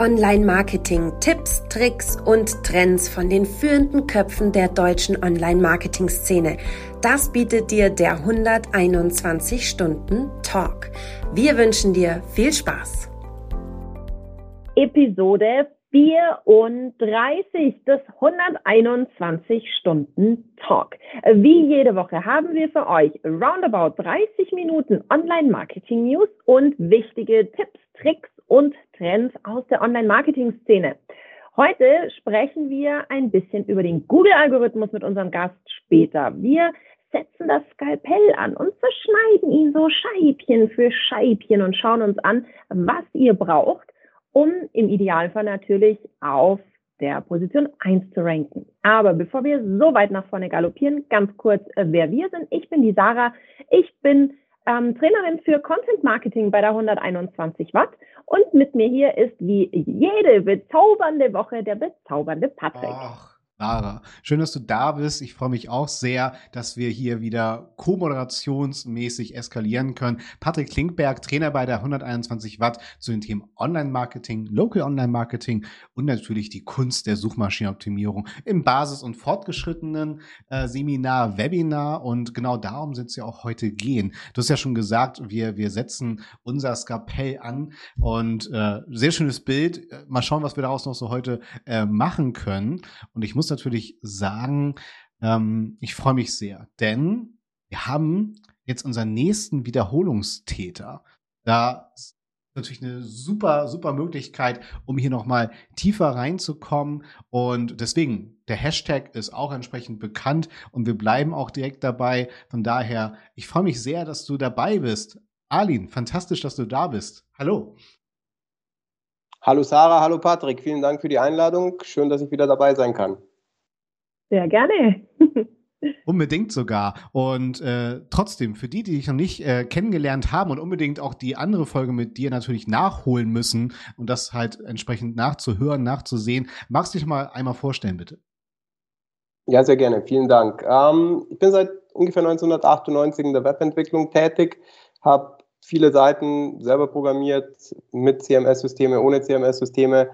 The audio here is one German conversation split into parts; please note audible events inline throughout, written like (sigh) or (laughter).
Online-Marketing, Tipps, Tricks und Trends von den führenden Köpfen der deutschen Online-Marketing-Szene. Das bietet dir der 121 Stunden Talk. Wir wünschen dir viel Spaß. Episode 34 des 121 Stunden Talk. Wie jede Woche haben wir für euch roundabout 30 Minuten Online-Marketing News und wichtige Tipps, Tricks und Trends aus der Online-Marketing-Szene. Heute sprechen wir ein bisschen über den Google-Algorithmus mit unserem Gast später. Wir setzen das Skalpell an und zerschneiden ihn so Scheibchen für Scheibchen und schauen uns an, was ihr braucht, um im Idealfall natürlich auf der Position 1 zu ranken. Aber bevor wir so weit nach vorne galoppieren, ganz kurz, äh, wer wir sind. Ich bin die Sarah. Ich bin ähm, Trainerin für Content Marketing bei der 121 Watt. Und mit mir hier ist wie jede bezaubernde Woche der bezaubernde Patrick. Ach. Lara, schön, dass du da bist. Ich freue mich auch sehr, dass wir hier wieder co-moderationsmäßig eskalieren können. Patrick Klinkberg, Trainer bei der 121 Watt zu den Themen Online-Marketing, Local Online-Marketing und natürlich die Kunst der Suchmaschinenoptimierung im Basis- und fortgeschrittenen äh, Seminar, Webinar. Und genau darum soll es ja auch heute gehen. Du hast ja schon gesagt, wir, wir setzen unser Skapell an und äh, sehr schönes Bild. Mal schauen, was wir daraus noch so heute äh, machen können. Und ich muss natürlich sagen, ähm, ich freue mich sehr, denn wir haben jetzt unseren nächsten Wiederholungstäter. Da ist natürlich eine super, super Möglichkeit, um hier nochmal tiefer reinzukommen. Und deswegen, der Hashtag ist auch entsprechend bekannt und wir bleiben auch direkt dabei. Von daher, ich freue mich sehr, dass du dabei bist. Arlin, fantastisch, dass du da bist. Hallo. Hallo Sarah, hallo Patrick, vielen Dank für die Einladung. Schön, dass ich wieder dabei sein kann. Sehr gerne. (laughs) Unbedingt sogar. Und äh, trotzdem, für die, die dich noch nicht äh, kennengelernt haben und unbedingt auch die andere Folge mit dir natürlich nachholen müssen und das halt entsprechend nachzuhören, nachzusehen, magst du dich mal einmal vorstellen, bitte? Ja, sehr gerne. Vielen Dank. Ähm, ich bin seit ungefähr 1998 in der Webentwicklung tätig, habe viele Seiten selber programmiert mit CMS-Systeme, ohne CMS-Systeme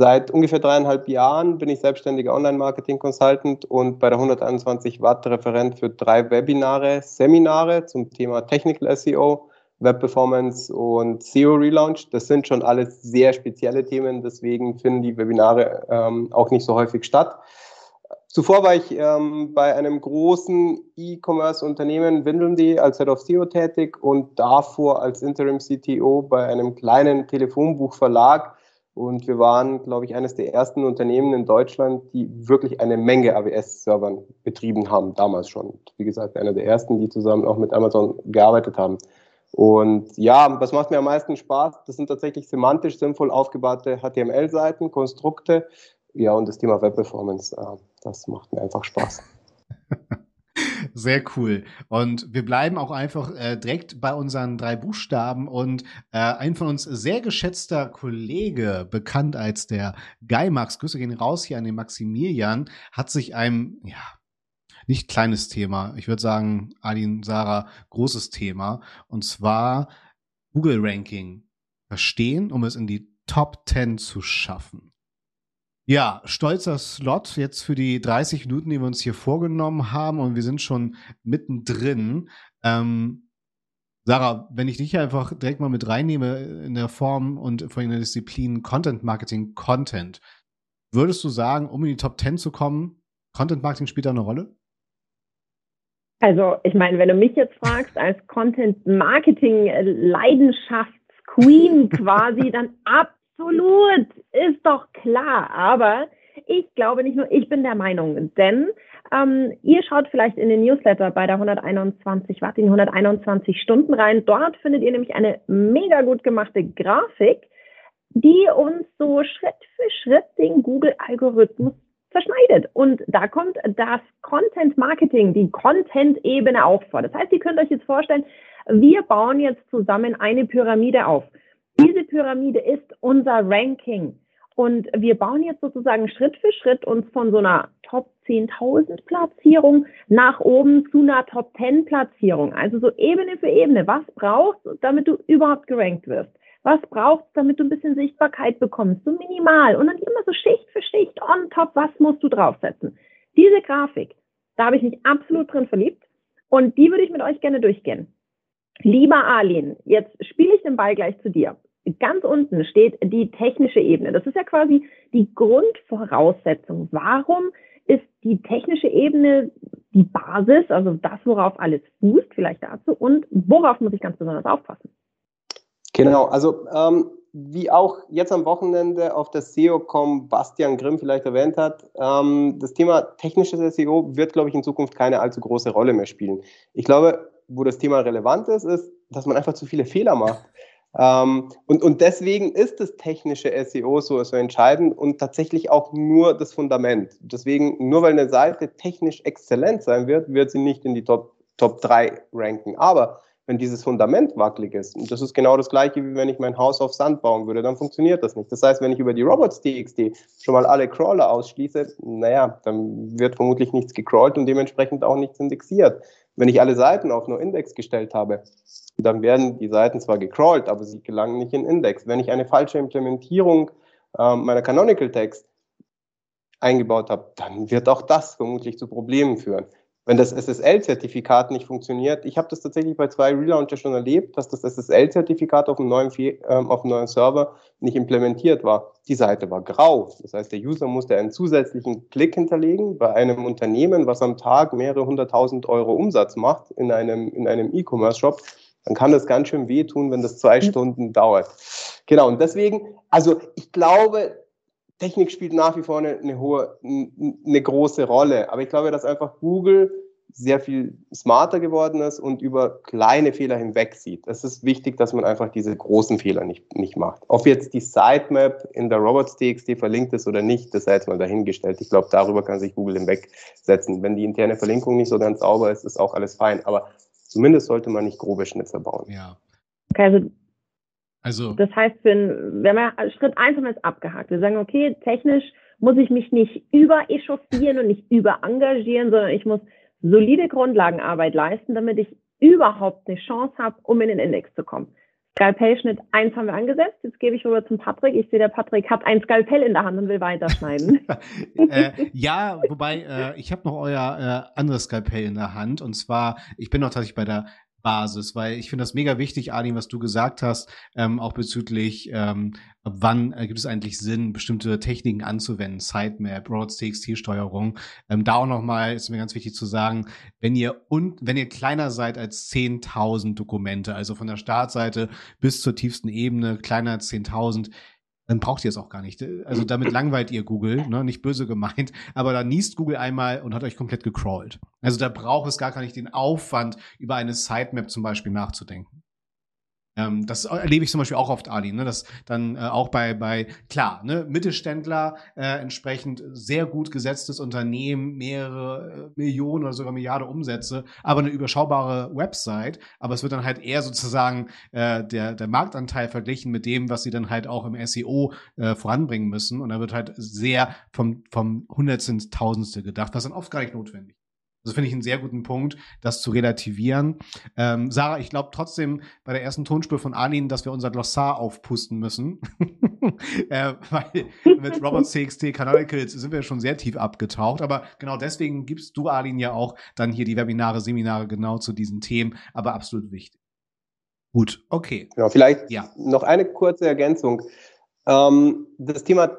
Seit ungefähr dreieinhalb Jahren bin ich selbstständiger Online-Marketing-Consultant und bei der 121 Watt Referent für drei Webinare, Seminare zum Thema Technical SEO, Web Performance und SEO Relaunch. Das sind schon alles sehr spezielle Themen, deswegen finden die Webinare ähm, auch nicht so häufig statt. Zuvor war ich ähm, bei einem großen E-Commerce-Unternehmen Windeln.de als Head of SEO tätig und davor als Interim CTO bei einem kleinen Telefonbuchverlag und wir waren, glaube ich, eines der ersten Unternehmen in Deutschland, die wirklich eine Menge AWS-Servern betrieben haben, damals schon. Wie gesagt, einer der ersten, die zusammen auch mit Amazon gearbeitet haben. Und ja, was macht mir am meisten Spaß? Das sind tatsächlich semantisch sinnvoll aufgebaute HTML-Seiten, Konstrukte. Ja, und das Thema Web Performance, äh, das macht mir einfach Spaß. (laughs) Sehr cool. Und wir bleiben auch einfach äh, direkt bei unseren drei Buchstaben. Und äh, ein von uns sehr geschätzter Kollege, bekannt als der Guy Max, Grüße gehen raus hier an den Maximilian, hat sich einem, ja, nicht kleines Thema, ich würde sagen, Adin, Sarah, großes Thema. Und zwar Google Ranking verstehen, um es in die Top 10 zu schaffen. Ja, stolzer Slot jetzt für die 30 Minuten, die wir uns hier vorgenommen haben und wir sind schon mittendrin. Ähm, Sarah, wenn ich dich einfach direkt mal mit reinnehme in der Form und vor allem in der Disziplin Content Marketing Content, würdest du sagen, um in die Top 10 zu kommen, Content Marketing spielt da eine Rolle? Also, ich meine, wenn du mich jetzt fragst, als Content Marketing Leidenschaftsqueen (laughs) quasi, dann ab Absolut, ist doch klar. Aber ich glaube nicht nur, ich bin der Meinung, denn ähm, ihr schaut vielleicht in den Newsletter bei der 121 Watt, in 121 Stunden rein. Dort findet ihr nämlich eine mega gut gemachte Grafik, die uns so Schritt für Schritt den Google-Algorithmus zerschneidet. Und da kommt das Content Marketing, die Content-Ebene auch vor. Das heißt, ihr könnt euch jetzt vorstellen, wir bauen jetzt zusammen eine Pyramide auf. Diese Pyramide ist unser Ranking. Und wir bauen jetzt sozusagen Schritt für Schritt uns von so einer Top 10.000 Platzierung nach oben zu einer Top 10 Platzierung. Also so Ebene für Ebene. Was brauchst du, damit du überhaupt gerankt wirst? Was brauchst du, damit du ein bisschen Sichtbarkeit bekommst? So minimal. Und dann immer so Schicht für Schicht on top, was musst du draufsetzen? Diese Grafik, da habe ich mich absolut drin verliebt. Und die würde ich mit euch gerne durchgehen. Lieber Arlene, jetzt spiele ich den Ball gleich zu dir. Ganz unten steht die technische Ebene. Das ist ja quasi die Grundvoraussetzung. Warum ist die technische Ebene die Basis, also das, worauf alles fußt, vielleicht dazu, und worauf muss ich ganz besonders aufpassen? Genau, also ähm, wie auch jetzt am Wochenende auf der SEO.com Bastian Grimm vielleicht erwähnt hat, ähm, das Thema technisches SEO wird, glaube ich, in Zukunft keine allzu große Rolle mehr spielen. Ich glaube, wo das Thema relevant ist, ist, dass man einfach zu viele Fehler macht. Ähm, und, und deswegen ist das technische SEO so, so entscheidend und tatsächlich auch nur das Fundament. Deswegen, nur weil eine Seite technisch exzellent sein wird, wird sie nicht in die Top, Top 3 ranken. Aber wenn dieses Fundament wackelig ist, und das ist genau das gleiche, wie wenn ich mein Haus auf Sand bauen würde, dann funktioniert das nicht. Das heißt, wenn ich über die Robots.txt schon mal alle Crawler ausschließe, naja, dann wird vermutlich nichts gecrawlt und dementsprechend auch nichts indexiert. Wenn ich alle Seiten auf nur Index gestellt habe, dann werden die Seiten zwar gecrawlt, aber sie gelangen nicht in Index. Wenn ich eine falsche Implementierung äh, meiner Canonical Text eingebaut habe, dann wird auch das vermutlich zu Problemen führen wenn das SSL-Zertifikat nicht funktioniert, ich habe das tatsächlich bei zwei Relauncher schon erlebt, dass das SSL-Zertifikat auf, einem neuen, ähm, auf einem neuen Server nicht implementiert war. Die Seite war grau. Das heißt, der User musste einen zusätzlichen Klick hinterlegen bei einem Unternehmen, was am Tag mehrere hunderttausend Euro Umsatz macht in einem, in einem E-Commerce-Shop. Dann kann das ganz schön wehtun, wenn das zwei mhm. Stunden dauert. Genau. Und deswegen, also ich glaube, Technik spielt nach wie vor eine, eine hohe, eine große Rolle. Aber ich glaube, dass einfach Google sehr viel smarter geworden ist und über kleine Fehler hinweg sieht. Es ist wichtig, dass man einfach diese großen Fehler nicht, nicht macht. Ob jetzt die Sitemap in der Robots.txt verlinkt ist oder nicht, das sei jetzt mal dahingestellt. Ich glaube, darüber kann sich Google hinwegsetzen. Wenn die interne Verlinkung nicht so ganz sauber ist, ist auch alles fein. Aber zumindest sollte man nicht grobe Schnitzer bauen. Ja. Okay, also also. Das heißt, wenn, wenn wir Schritt eins haben wir jetzt abgehakt. Wir sagen, okay, technisch muss ich mich nicht überechauffieren und nicht überengagieren, sondern ich muss solide Grundlagenarbeit leisten, damit ich überhaupt eine Chance habe, um in den Index zu kommen. Skalpellschnitt eins haben wir angesetzt. Jetzt gebe ich rüber zum Patrick. Ich sehe, der Patrick hat ein Skalpell in der Hand und will weiterschneiden. (laughs) äh, ja, wobei äh, ich habe noch euer äh, anderes Skalpell in der Hand. Und zwar, ich bin noch tatsächlich bei der Basis, weil ich finde das mega wichtig, Adin, was du gesagt hast, ähm, auch bezüglich, ähm, wann äh, gibt es eigentlich Sinn, bestimmte Techniken anzuwenden, Sitemap, Roads, TXT-Steuerung. Ähm, da auch nochmal ist mir ganz wichtig zu sagen, wenn ihr und wenn ihr kleiner seid als 10.000 Dokumente, also von der Startseite bis zur tiefsten Ebene kleiner als 10.000, dann braucht ihr es auch gar nicht. Also damit langweilt ihr Google, ne? nicht böse gemeint, aber da niest Google einmal und hat euch komplett gecrawlt. Also da braucht es gar nicht den Aufwand, über eine Sitemap zum Beispiel nachzudenken. Ähm, das erlebe ich zum Beispiel auch oft, Ali, ne? dass dann äh, auch bei, bei, klar, ne, Mittelständler äh, entsprechend sehr gut gesetztes Unternehmen, mehrere äh, Millionen oder sogar Milliarden Umsätze, aber eine überschaubare Website, aber es wird dann halt eher sozusagen äh, der, der Marktanteil verglichen mit dem, was sie dann halt auch im SEO äh, voranbringen müssen und da wird halt sehr vom, vom Hundertsten, Tausendste gedacht, was dann oft gar nicht notwendig das finde ich einen sehr guten Punkt, das zu relativieren. Ähm, Sarah, ich glaube trotzdem bei der ersten Tonspur von Arlene, dass wir unser Glossar aufpusten müssen. (laughs) äh, weil mit Robert (laughs) CXT Canonicals sind wir schon sehr tief abgetaucht. Aber genau deswegen gibst du, Arlene, ja auch dann hier die Webinare, Seminare genau zu diesen Themen. Aber absolut wichtig. Gut, okay. Genau, vielleicht ja. noch eine kurze Ergänzung. Ähm, das Thema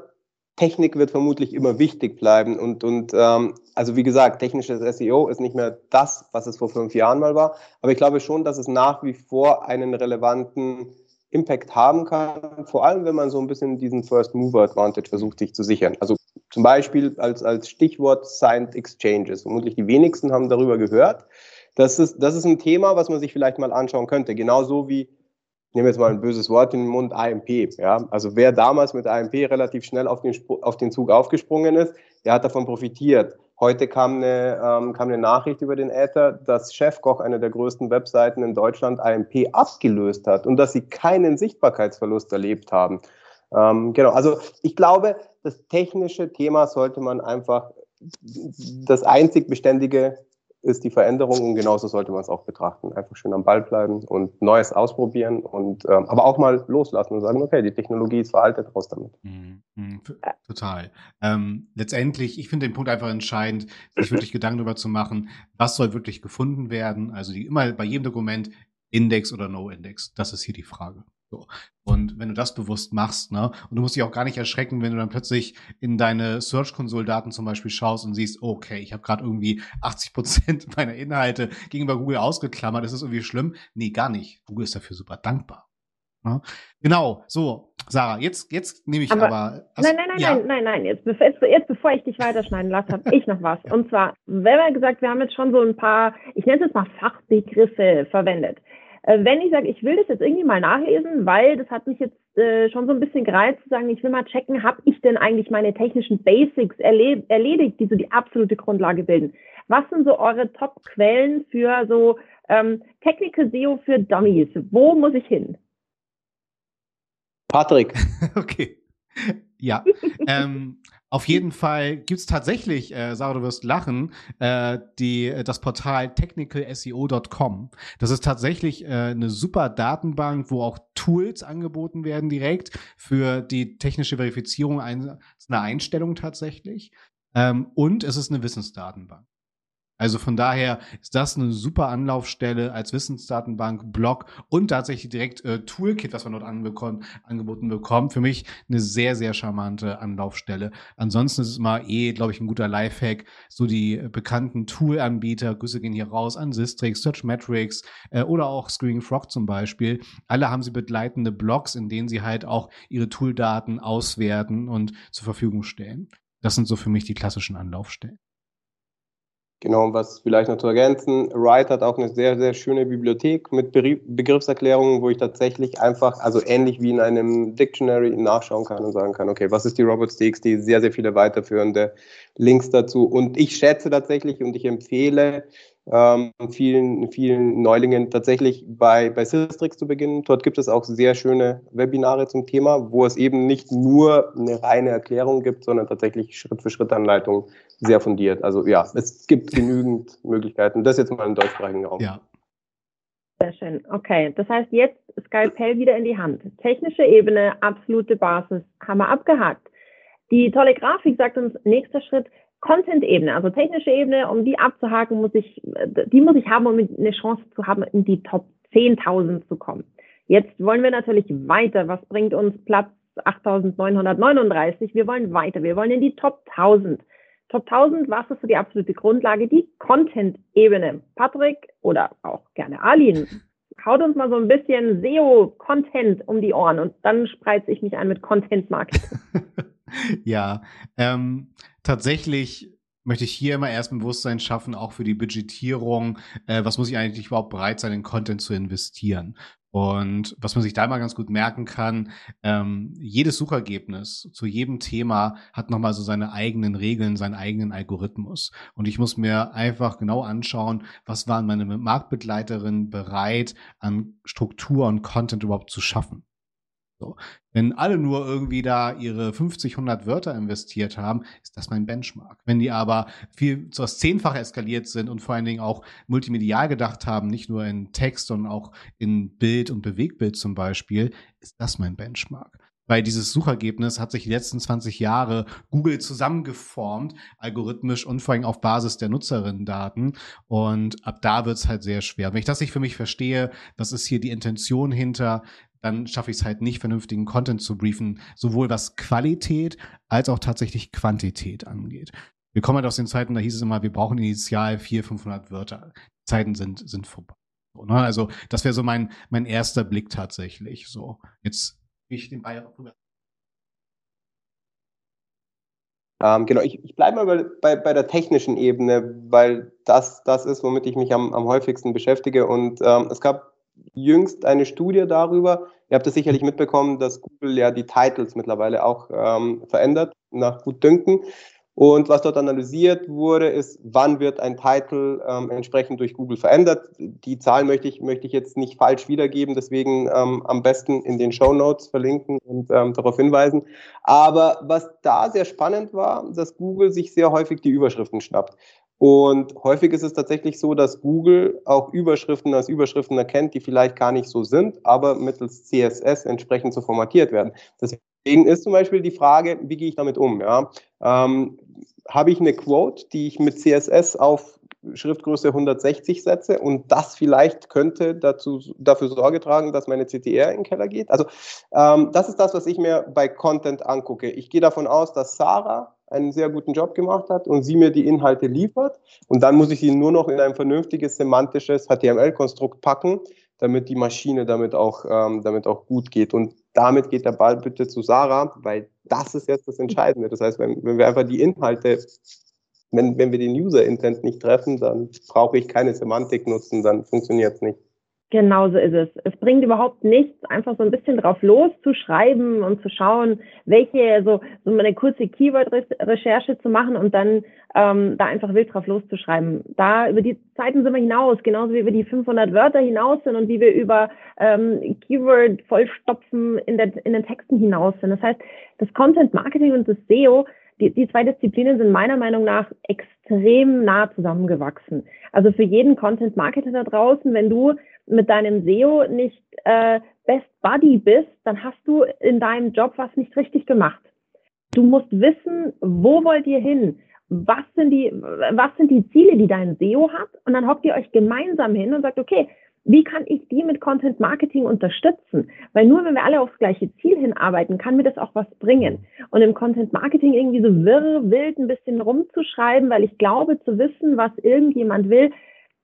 Technik wird vermutlich immer wichtig bleiben. Und, und ähm, also wie gesagt, technisches SEO ist nicht mehr das, was es vor fünf Jahren mal war. Aber ich glaube schon, dass es nach wie vor einen relevanten Impact haben kann, vor allem wenn man so ein bisschen diesen First Mover Advantage versucht, sich zu sichern. Also zum Beispiel als, als Stichwort Signed Exchanges. Vermutlich die wenigsten haben darüber gehört. Das ist, das ist ein Thema, was man sich vielleicht mal anschauen könnte. Genauso wie nehme jetzt mal ein böses Wort in den Mund, AMP. Ja? Also wer damals mit AMP relativ schnell auf den, auf den Zug aufgesprungen ist, der hat davon profitiert. Heute kam eine, ähm, kam eine Nachricht über den Äther, dass Chefkoch, eine der größten Webseiten in Deutschland, AMP abgelöst hat und dass sie keinen Sichtbarkeitsverlust erlebt haben. Ähm, genau, also ich glaube, das technische Thema sollte man einfach das einzig Beständige ist die Veränderung und genauso sollte man es auch betrachten. Einfach schön am Ball bleiben und Neues ausprobieren und ähm, aber auch mal loslassen und sagen, okay, die Technologie ist veraltet, raus damit. Mhm. Mhm. Total. Ähm, letztendlich, ich finde den Punkt einfach entscheidend, sich wirklich (laughs) Gedanken darüber zu machen, was soll wirklich gefunden werden. Also die, immer bei jedem Dokument Index oder No Index. Das ist hier die Frage. So. Und wenn du das bewusst machst, ne, und du musst dich auch gar nicht erschrecken, wenn du dann plötzlich in deine Search-Console-Daten zum Beispiel schaust und siehst, okay, ich habe gerade irgendwie 80 Prozent (laughs) meiner Inhalte gegenüber Google ausgeklammert, ist das irgendwie schlimm? Nee, gar nicht. Google ist dafür super dankbar. Ne? Genau, so, Sarah, jetzt, jetzt nehme ich aber. aber also, nein, nein, nein, ja. nein, nein, nein, jetzt, jetzt, jetzt bevor ich dich weiterschneiden lasse, habe ich noch was. Ja. Und zwar, wenn wir gesagt, wir haben jetzt schon so ein paar, ich nenne es jetzt mal Fachbegriffe verwendet. Äh, wenn ich sage, ich will das jetzt irgendwie mal nachlesen, weil das hat mich jetzt äh, schon so ein bisschen gereizt zu sagen, ich will mal checken, habe ich denn eigentlich meine technischen Basics erle erledigt, die so die absolute Grundlage bilden. Was sind so eure Top-Quellen für so ähm, Technical SEO für Dummies? Wo muss ich hin? Patrick. (laughs) okay. Ja, ähm, auf jeden Fall gibt's tatsächlich, äh, Sarah, du wirst lachen, äh, die, das Portal technicalseo.com. Das ist tatsächlich äh, eine super Datenbank, wo auch Tools angeboten werden direkt für die technische Verifizierung einzelner Einstellungen tatsächlich. Ähm, und es ist eine Wissensdatenbank. Also von daher ist das eine super Anlaufstelle als Wissensdatenbank, Blog und tatsächlich direkt äh, Toolkit, was man dort anbekommen, angeboten bekommt. Für mich eine sehr, sehr charmante Anlaufstelle. Ansonsten ist es mal eh, glaube ich, ein guter Lifehack. So die bekannten Tool-Anbieter, Grüße gehen hier raus an Sistrix, Searchmetrics äh, oder auch Screaming Frog zum Beispiel. Alle haben sie begleitende Blogs, in denen sie halt auch ihre Tooldaten auswerten und zur Verfügung stellen. Das sind so für mich die klassischen Anlaufstellen. Genau, und was vielleicht noch zu ergänzen, Write hat auch eine sehr, sehr schöne Bibliothek mit Begriffserklärungen, wo ich tatsächlich einfach, also ähnlich wie in einem Dictionary nachschauen kann und sagen kann, okay, was ist die Robots.txt, sehr, sehr viele weiterführende Links dazu. Und ich schätze tatsächlich und ich empfehle ähm, vielen, vielen Neulingen tatsächlich bei, bei Systrix zu beginnen. Dort gibt es auch sehr schöne Webinare zum Thema, wo es eben nicht nur eine reine Erklärung gibt, sondern tatsächlich Schritt-für-Schritt-Anleitungen sehr fundiert. Also ja, es gibt genügend Möglichkeiten. Das jetzt mal im deutschsprachigen Raum. Ja. Sehr schön. Okay, das heißt jetzt Skalpell wieder in die Hand. Technische Ebene, absolute Basis, haben wir abgehakt. Die tolle Grafik sagt uns, nächster Schritt, Content-Ebene, also technische Ebene, um die abzuhaken, muss ich, die muss ich haben, um eine Chance zu haben, in die Top 10.000 zu kommen. Jetzt wollen wir natürlich weiter. Was bringt uns Platz 8.939? Wir wollen weiter. Wir wollen in die Top 1000. Top 1000, was ist so die absolute Grundlage? Die Content-Ebene. Patrick oder auch gerne Alin, haut uns mal so ein bisschen SEO-Content um die Ohren und dann spreize ich mich an mit Content-Marketing. (laughs) ja, ähm, tatsächlich möchte ich hier immer erst ein Bewusstsein schaffen, auch für die Budgetierung. Äh, was muss ich eigentlich überhaupt bereit sein, in Content zu investieren? Und was man sich da mal ganz gut merken kann, ähm, jedes Suchergebnis zu jedem Thema hat nochmal so seine eigenen Regeln, seinen eigenen Algorithmus. Und ich muss mir einfach genau anschauen, was waren meine Marktbegleiterinnen bereit, an Struktur und Content überhaupt zu schaffen. So. Wenn alle nur irgendwie da ihre 50, 100 Wörter investiert haben, ist das mein Benchmark. Wenn die aber viel zu das Zehnfache eskaliert sind und vor allen Dingen auch multimedial gedacht haben, nicht nur in Text, sondern auch in Bild und Bewegtbild zum Beispiel, ist das mein Benchmark weil dieses Suchergebnis hat sich die letzten 20 Jahre Google zusammengeformt, algorithmisch und vor allem auf Basis der Nutzerinnendaten. Und ab da wird es halt sehr schwer. Wenn ich das nicht für mich verstehe, was ist hier die Intention hinter, dann schaffe ich es halt nicht, vernünftigen Content zu briefen, sowohl was Qualität als auch tatsächlich Quantität angeht. Wir kommen halt aus den Zeiten, da hieß es immer, wir brauchen initial 400, 500 Wörter. Die Zeiten sind, sind vorbei. Ne? Also das wäre so mein, mein erster Blick tatsächlich. So, jetzt ich den Bayer rüber. Ähm, genau, ich, ich bleibe mal bei, bei der technischen Ebene, weil das das ist, womit ich mich am, am häufigsten beschäftige. Und ähm, es gab jüngst eine Studie darüber. Ihr habt es sicherlich mitbekommen, dass Google ja die Titles mittlerweile auch ähm, verändert, nach Gutdünken. Und was dort analysiert wurde, ist, wann wird ein Titel ähm, entsprechend durch Google verändert. Die Zahl möchte ich, möchte ich jetzt nicht falsch wiedergeben, deswegen ähm, am besten in den Show Notes verlinken und ähm, darauf hinweisen. Aber was da sehr spannend war, dass Google sich sehr häufig die Überschriften schnappt. Und häufig ist es tatsächlich so, dass Google auch Überschriften als Überschriften erkennt, die vielleicht gar nicht so sind, aber mittels CSS entsprechend so formatiert werden. Deswegen ist zum Beispiel die Frage, wie gehe ich damit um? Ja? Ähm, Habe ich eine Quote, die ich mit CSS auf Schriftgröße 160 setze und das vielleicht könnte dazu, dafür Sorge tragen, dass meine CTR in den Keller geht. Also ähm, das ist das, was ich mir bei Content angucke. Ich gehe davon aus, dass Sarah einen sehr guten Job gemacht hat und sie mir die Inhalte liefert und dann muss ich sie nur noch in ein vernünftiges semantisches HTML-Konstrukt packen, damit die Maschine damit auch, ähm, damit auch gut geht. Und damit geht der Ball bitte zu Sarah, weil das ist jetzt das Entscheidende. Das heißt, wenn, wenn wir einfach die Inhalte wenn, wenn wir den User-Intent nicht treffen, dann brauche ich keine Semantik nutzen, dann funktioniert es nicht. Genau so ist es. Es bringt überhaupt nichts, einfach so ein bisschen drauf loszuschreiben und zu schauen, welche, so, so eine kurze Keyword-Recherche zu machen und dann ähm, da einfach wild drauf loszuschreiben. Da über die Zeiten sind wir hinaus, genauso wie wir die 500 Wörter hinaus sind und wie wir über ähm, Keyword vollstopfen in, in den Texten hinaus sind. Das heißt, das Content Marketing und das SEO die, die zwei Disziplinen sind meiner Meinung nach extrem nah zusammengewachsen. Also für jeden Content Marketer da draußen, wenn du mit deinem SEO nicht äh, Best Buddy bist, dann hast du in deinem Job was nicht richtig gemacht. Du musst wissen, wo wollt ihr hin? Was sind die, was sind die Ziele, die dein SEO hat? Und dann hockt ihr euch gemeinsam hin und sagt, okay, wie kann ich die mit Content Marketing unterstützen? Weil nur wenn wir alle aufs gleiche Ziel hinarbeiten, kann mir das auch was bringen. Und im Content Marketing irgendwie so wirr, wild ein bisschen rumzuschreiben, weil ich glaube zu wissen, was irgendjemand will,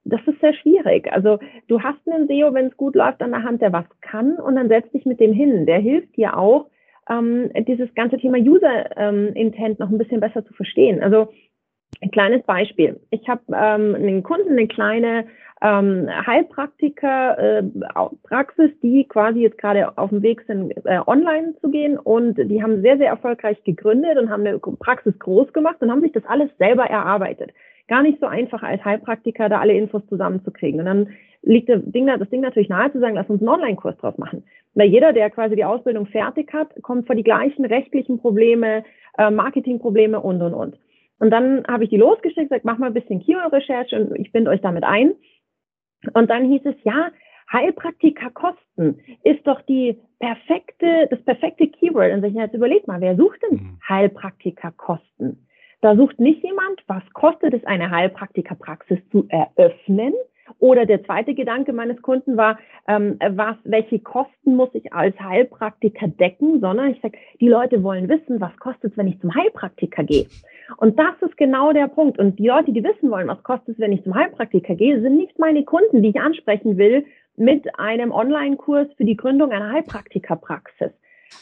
das ist sehr schwierig. Also du hast einen SEO, wenn es gut läuft, an der Hand, der was kann und dann setz dich mit dem hin. Der hilft dir auch, ähm, dieses ganze Thema User ähm, Intent noch ein bisschen besser zu verstehen. Also ein kleines Beispiel. Ich habe ähm, einen Kunden, eine kleine ähm, Heilpraktiker äh, die quasi jetzt gerade auf dem Weg sind, äh, online zu gehen und die haben sehr, sehr erfolgreich gegründet und haben eine Praxis groß gemacht und haben sich das alles selber erarbeitet. Gar nicht so einfach als Heilpraktiker da alle Infos zusammenzukriegen. Und dann liegt das Ding, das Ding natürlich nahe zu sagen, lass uns einen Online-Kurs draus machen. Weil jeder, der quasi die Ausbildung fertig hat, kommt vor die gleichen rechtlichen Probleme, äh, Marketingprobleme und, und, und. Und dann habe ich die losgeschickt, gesagt, mach mal ein bisschen Keyword-Recherche und ich binde euch damit ein. Und dann hieß es, ja, Heilpraktiker kosten ist doch die perfekte, das perfekte Keyword. Und ich jetzt überleg mal, wer sucht denn mhm. Heilpraktiker kosten? Da sucht nicht jemand, was kostet es, eine Heilpraktikerpraxis zu eröffnen? Oder der zweite Gedanke meines Kunden war, ähm, was, welche Kosten muss ich als Heilpraktiker decken, sondern ich sage, die Leute wollen wissen, was kostet es, wenn ich zum Heilpraktiker gehe. Und das ist genau der Punkt. Und die Leute, die wissen wollen, was kostet es, wenn ich zum Heilpraktiker gehe, sind nicht meine Kunden, die ich ansprechen will mit einem Online-Kurs für die Gründung einer Heilpraktikerpraxis.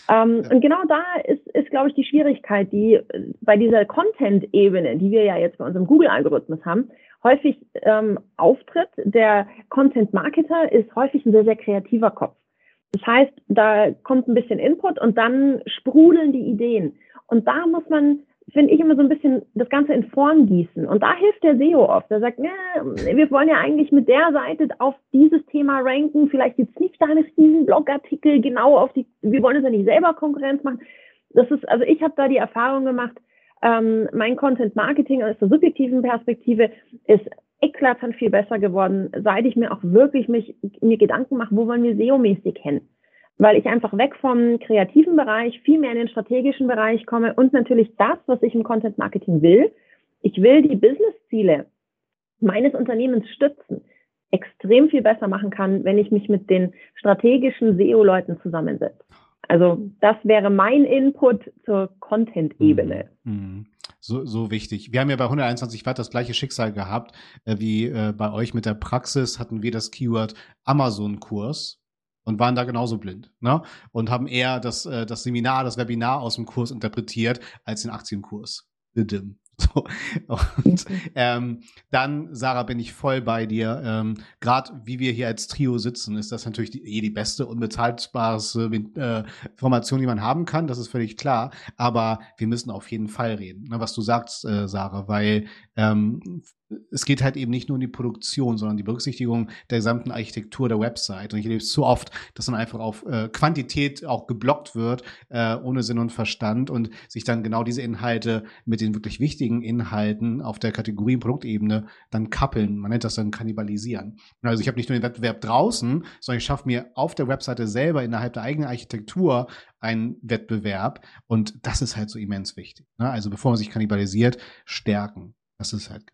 Ähm, ja. Und genau da ist, ist, glaube ich, die Schwierigkeit, die bei dieser Content-Ebene, die wir ja jetzt bei unserem Google-Algorithmus haben, häufig ähm, auftritt. Der Content-Marketer ist häufig ein sehr, sehr kreativer Kopf. Das heißt, da kommt ein bisschen Input und dann sprudeln die Ideen. Und da muss man finde ich immer so ein bisschen das Ganze in Form gießen. Und da hilft der SEO oft. Der sagt, wir wollen ja eigentlich mit der Seite auf dieses Thema ranken. Vielleicht jetzt nicht deine riesen Blogartikel genau auf die, wir wollen es ja nicht selber Konkurrenz machen. Das ist, also ich habe da die Erfahrung gemacht, ähm, mein Content Marketing aus der subjektiven Perspektive ist eklatant viel besser geworden, seit ich mir auch wirklich mich, mir Gedanken mache, wo wollen wir SEO-mäßig hin? Weil ich einfach weg vom kreativen Bereich viel mehr in den strategischen Bereich komme und natürlich das, was ich im Content Marketing will. Ich will die Business-Ziele meines Unternehmens stützen, extrem viel besser machen kann, wenn ich mich mit den strategischen SEO-Leuten zusammensetze. Also das wäre mein Input zur Content-Ebene. Mhm. mhm. So, so wichtig. Wir haben ja bei 121 Watt das gleiche Schicksal gehabt äh, wie äh, bei euch mit der Praxis. Hatten wir das Keyword Amazon-Kurs und waren da genauso blind. Ne? Und haben eher das, äh, das Seminar, das Webinar aus dem Kurs interpretiert als den Aktienkurs. Bidim. (laughs) So. Und ähm, dann, Sarah, bin ich voll bei dir. Ähm, Gerade wie wir hier als Trio sitzen, ist das natürlich die, eh die beste unbezahlbarste äh, Information, die man haben kann. Das ist völlig klar. Aber wir müssen auf jeden Fall reden, ne, was du sagst, äh, Sarah, weil ähm, es geht halt eben nicht nur um die Produktion, sondern die Berücksichtigung der gesamten Architektur der Website. Und ich erlebe es zu oft, dass dann einfach auf äh, Quantität auch geblockt wird, äh, ohne Sinn und Verstand und sich dann genau diese Inhalte mit den wirklich wichtigen Inhalten auf der Kategorie- Produktebene dann kappeln. Man nennt das dann kannibalisieren. Also ich habe nicht nur den Wettbewerb draußen, sondern ich schaffe mir auf der Webseite selber innerhalb der eigenen Architektur einen Wettbewerb. Und das ist halt so immens wichtig. Ne? Also bevor man sich kannibalisiert, stärken. Das ist halt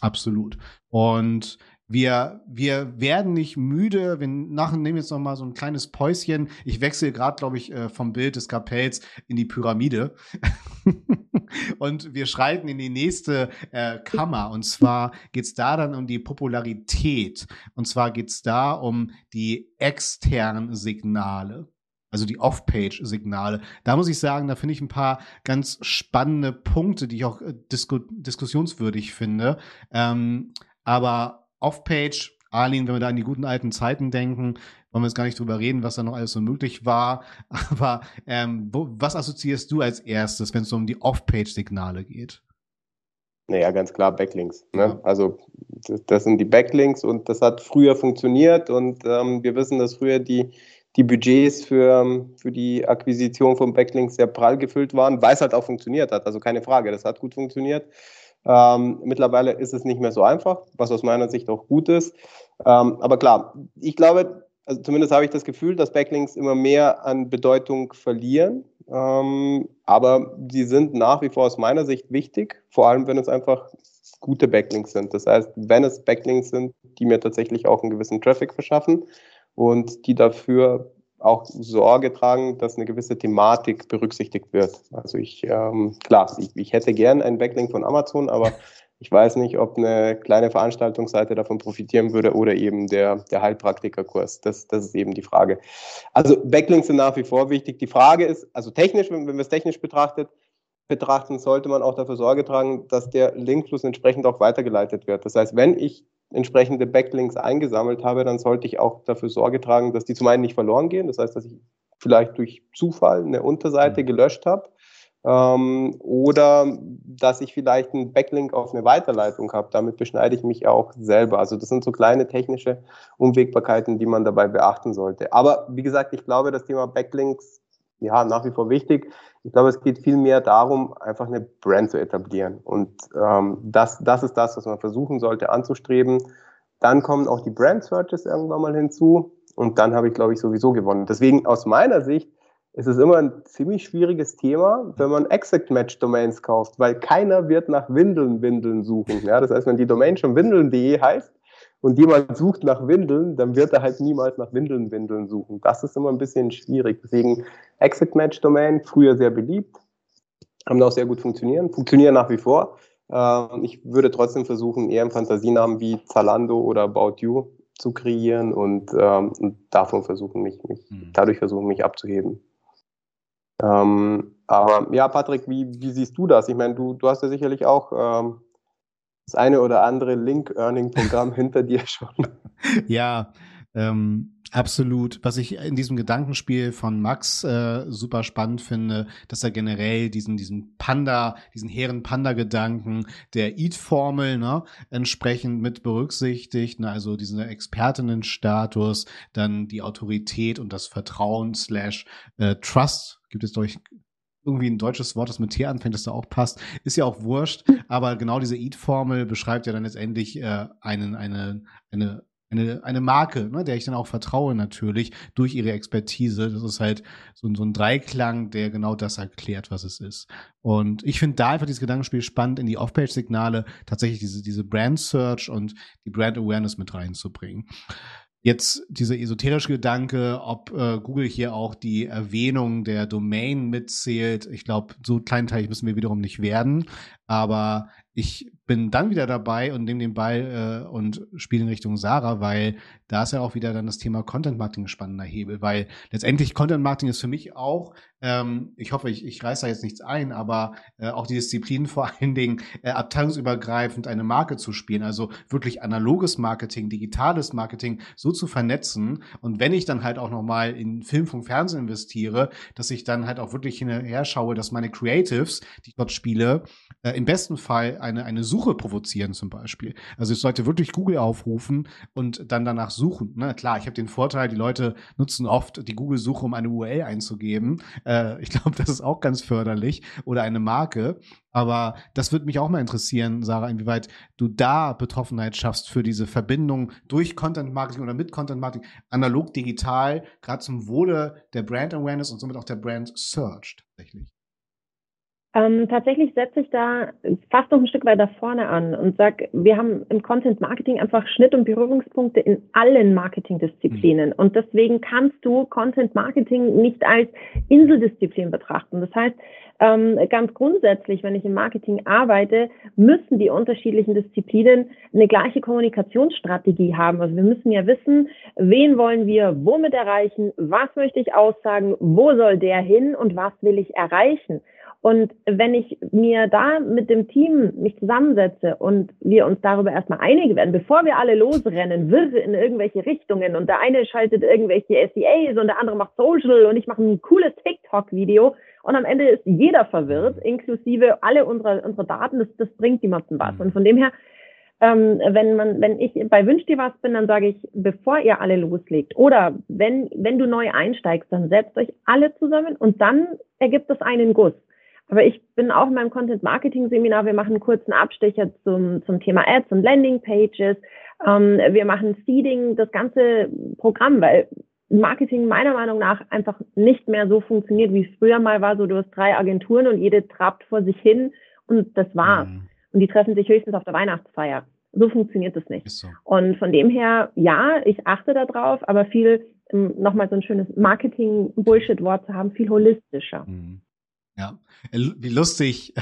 absolut. Und wir, wir werden nicht müde. Wir nachher nehmen jetzt noch mal so ein kleines Päuschen. Ich wechsle gerade, glaube ich, äh, vom Bild des Kapells in die Pyramide. (laughs) und wir schreiten in die nächste äh, Kammer. Und zwar geht es da dann um die Popularität. Und zwar geht es da um die externen Signale also die Off-Page-Signale. Da muss ich sagen, da finde ich ein paar ganz spannende Punkte, die ich auch äh, disku diskussionswürdig finde. Ähm, aber Off-Page, Arlene, wenn wir da an die guten alten Zeiten denken, wollen wir jetzt gar nicht drüber reden, was da noch alles so möglich war. (laughs) Aber ähm, wo, was assoziierst du als erstes, wenn es um die Off-Page-Signale geht? Naja, ganz klar Backlinks. Ne? Also das, das, sind die Backlinks und das hat früher funktioniert und ähm, wir wissen, dass früher die die Budgets für, für die Akquisition von Backlinks sehr prall gefüllt waren, weil es halt auch funktioniert hat. Also keine Frage, das hat gut funktioniert. Ähm, mittlerweile ist es nicht mehr so einfach, was aus meiner Sicht auch gut ist. Ähm, aber klar, ich glaube, also zumindest habe ich das Gefühl, dass Backlinks immer mehr an Bedeutung verlieren. Ähm, aber sie sind nach wie vor aus meiner Sicht wichtig, vor allem wenn es einfach gute Backlinks sind. Das heißt, wenn es Backlinks sind, die mir tatsächlich auch einen gewissen Traffic verschaffen, und die dafür auch Sorge tragen, dass eine gewisse Thematik berücksichtigt wird. Also ich, ähm, klar, ich, ich hätte gern einen Backlink von Amazon, aber (laughs) ich weiß nicht, ob eine kleine Veranstaltungsseite davon profitieren würde oder eben der, der Heilpraktikerkurs. Das, das ist eben die Frage. Also Backlinks sind nach wie vor wichtig. Die Frage ist, also technisch, wenn, wenn wir es technisch betrachtet, betrachten, sollte man auch dafür Sorge tragen, dass der Linkfluss entsprechend auch weitergeleitet wird. Das heißt, wenn ich entsprechende Backlinks eingesammelt habe, dann sollte ich auch dafür Sorge tragen, dass die zum einen nicht verloren gehen. Das heißt, dass ich vielleicht durch Zufall eine Unterseite mhm. gelöscht habe ähm, oder dass ich vielleicht einen Backlink auf eine Weiterleitung habe. Damit beschneide ich mich auch selber. Also das sind so kleine technische Unwägbarkeiten, die man dabei beachten sollte. Aber wie gesagt, ich glaube, das Thema Backlinks ja nach wie vor wichtig. Ich glaube, es geht viel mehr darum, einfach eine Brand zu etablieren. Und ähm, das, das ist das, was man versuchen sollte anzustreben. Dann kommen auch die Brand Searches irgendwann mal hinzu. Und dann habe ich, glaube ich, sowieso gewonnen. Deswegen aus meiner Sicht ist es immer ein ziemlich schwieriges Thema, wenn man Exact Match Domains kauft, weil keiner wird nach Windeln Windeln suchen. Ja, das heißt, wenn die Domain schon windeln.de heißt, und jemand sucht nach Windeln, dann wird er halt niemals nach Windeln Windeln suchen. Das ist immer ein bisschen schwierig. Deswegen Exit Match Domain, früher sehr beliebt, haben auch sehr gut funktionieren, funktionieren nach wie vor. Ähm, ich würde trotzdem versuchen, eher einen Fantasienamen wie Zalando oder About You zu kreieren und, ähm, und davon versuchen, mich, mich mhm. dadurch versuchen, mich abzuheben. Ähm, aber ja, Patrick, wie, wie siehst du das? Ich meine, du, du hast ja sicherlich auch ähm, das eine oder andere Link-Earning-Programm hinter dir schon. (laughs) Ja, ähm, Absolut. Was ich in diesem Gedankenspiel von Max äh, super spannend finde, dass er generell diesen, diesen Panda, diesen hehren Panda-Gedanken der Eat-Formel ne, entsprechend mit berücksichtigt. Ne, also diesen Expertinnenstatus, dann die Autorität und das Vertrauen slash äh, Trust. Gibt es, durch irgendwie ein deutsches Wort, das mit T anfängt, das da auch passt. Ist ja auch wurscht, aber genau diese Eat-Formel beschreibt ja dann letztendlich äh, einen, eine, eine eine, eine Marke, ne, der ich dann auch vertraue natürlich durch ihre Expertise. Das ist halt so, so ein Dreiklang, der genau das erklärt, was es ist. Und ich finde da einfach dieses Gedankenspiel spannend, in die Off-Page-Signale tatsächlich diese, diese Brand-Search und die Brand-Awareness mit reinzubringen. Jetzt dieser esoterische Gedanke, ob äh, Google hier auch die Erwähnung der Domain mitzählt. Ich glaube, so kleinteilig müssen wir wiederum nicht werden. Aber ich bin dann wieder dabei und nehme den Ball äh, und spiele in Richtung Sarah, weil da ist ja auch wieder dann das Thema Content Marketing ein spannender Hebel, weil letztendlich Content Marketing ist für mich auch, ähm, ich hoffe, ich, ich reiße da jetzt nichts ein, aber äh, auch die Disziplin (laughs) vor allen Dingen äh, abteilungsübergreifend eine Marke zu spielen, also wirklich analoges Marketing, digitales Marketing so zu vernetzen. Und wenn ich dann halt auch nochmal in Film, Funk, Fernsehen investiere, dass ich dann halt auch wirklich hinterher schaue, dass meine Creatives, die ich dort spiele, äh, im besten Fall eine, eine super Suche provozieren zum Beispiel. Also ich sollte wirklich Google aufrufen und dann danach suchen. Na klar, ich habe den Vorteil, die Leute nutzen oft die Google-Suche, um eine URL einzugeben. Äh, ich glaube, das ist auch ganz förderlich oder eine Marke. Aber das würde mich auch mal interessieren, Sarah, inwieweit du da Betroffenheit schaffst für diese Verbindung durch Content Marketing oder mit Content Marketing, analog, digital, gerade zum Wohle der Brand Awareness und somit auch der Brand Search tatsächlich. Ähm, tatsächlich setze ich da fast noch ein Stück weiter vorne an und sage, wir haben im Content Marketing einfach Schnitt- und Berührungspunkte in allen Marketingdisziplinen. Mhm. Und deswegen kannst du Content Marketing nicht als Inseldisziplin betrachten. Das heißt, ähm, ganz grundsätzlich, wenn ich im Marketing arbeite, müssen die unterschiedlichen Disziplinen eine gleiche Kommunikationsstrategie haben. Also wir müssen ja wissen, wen wollen wir womit erreichen, was möchte ich aussagen, wo soll der hin und was will ich erreichen. Und wenn ich mir da mit dem Team mich zusammensetze und wir uns darüber erstmal einig werden, bevor wir alle losrennen, wirr in irgendwelche Richtungen und der eine schaltet irgendwelche SEAs und der andere macht Social und ich mache ein cooles TikTok-Video und am Ende ist jeder verwirrt, inklusive alle unsere, unsere Daten, das, das bringt niemandem was. Und von dem her, ähm, wenn man, wenn ich bei Wünsch dir was bin, dann sage ich, bevor ihr alle loslegt oder wenn, wenn du neu einsteigst, dann setzt euch alle zusammen und dann ergibt es einen Guss. Aber ich bin auch in meinem Content Marketing Seminar. Wir machen einen kurzen Abstecher zum, zum Thema Ads und Landing Pages. Ähm, wir machen Seeding, das ganze Programm, weil Marketing meiner Meinung nach einfach nicht mehr so funktioniert, wie es früher mal war. So, du hast drei Agenturen und jede trabt vor sich hin und das war's. Mhm. Und die treffen sich höchstens auf der Weihnachtsfeier. So funktioniert das nicht. So. Und von dem her, ja, ich achte darauf, aber viel, nochmal so ein schönes Marketing-Bullshit-Wort zu haben, viel holistischer. Mhm. Ja, äh, wie lustig.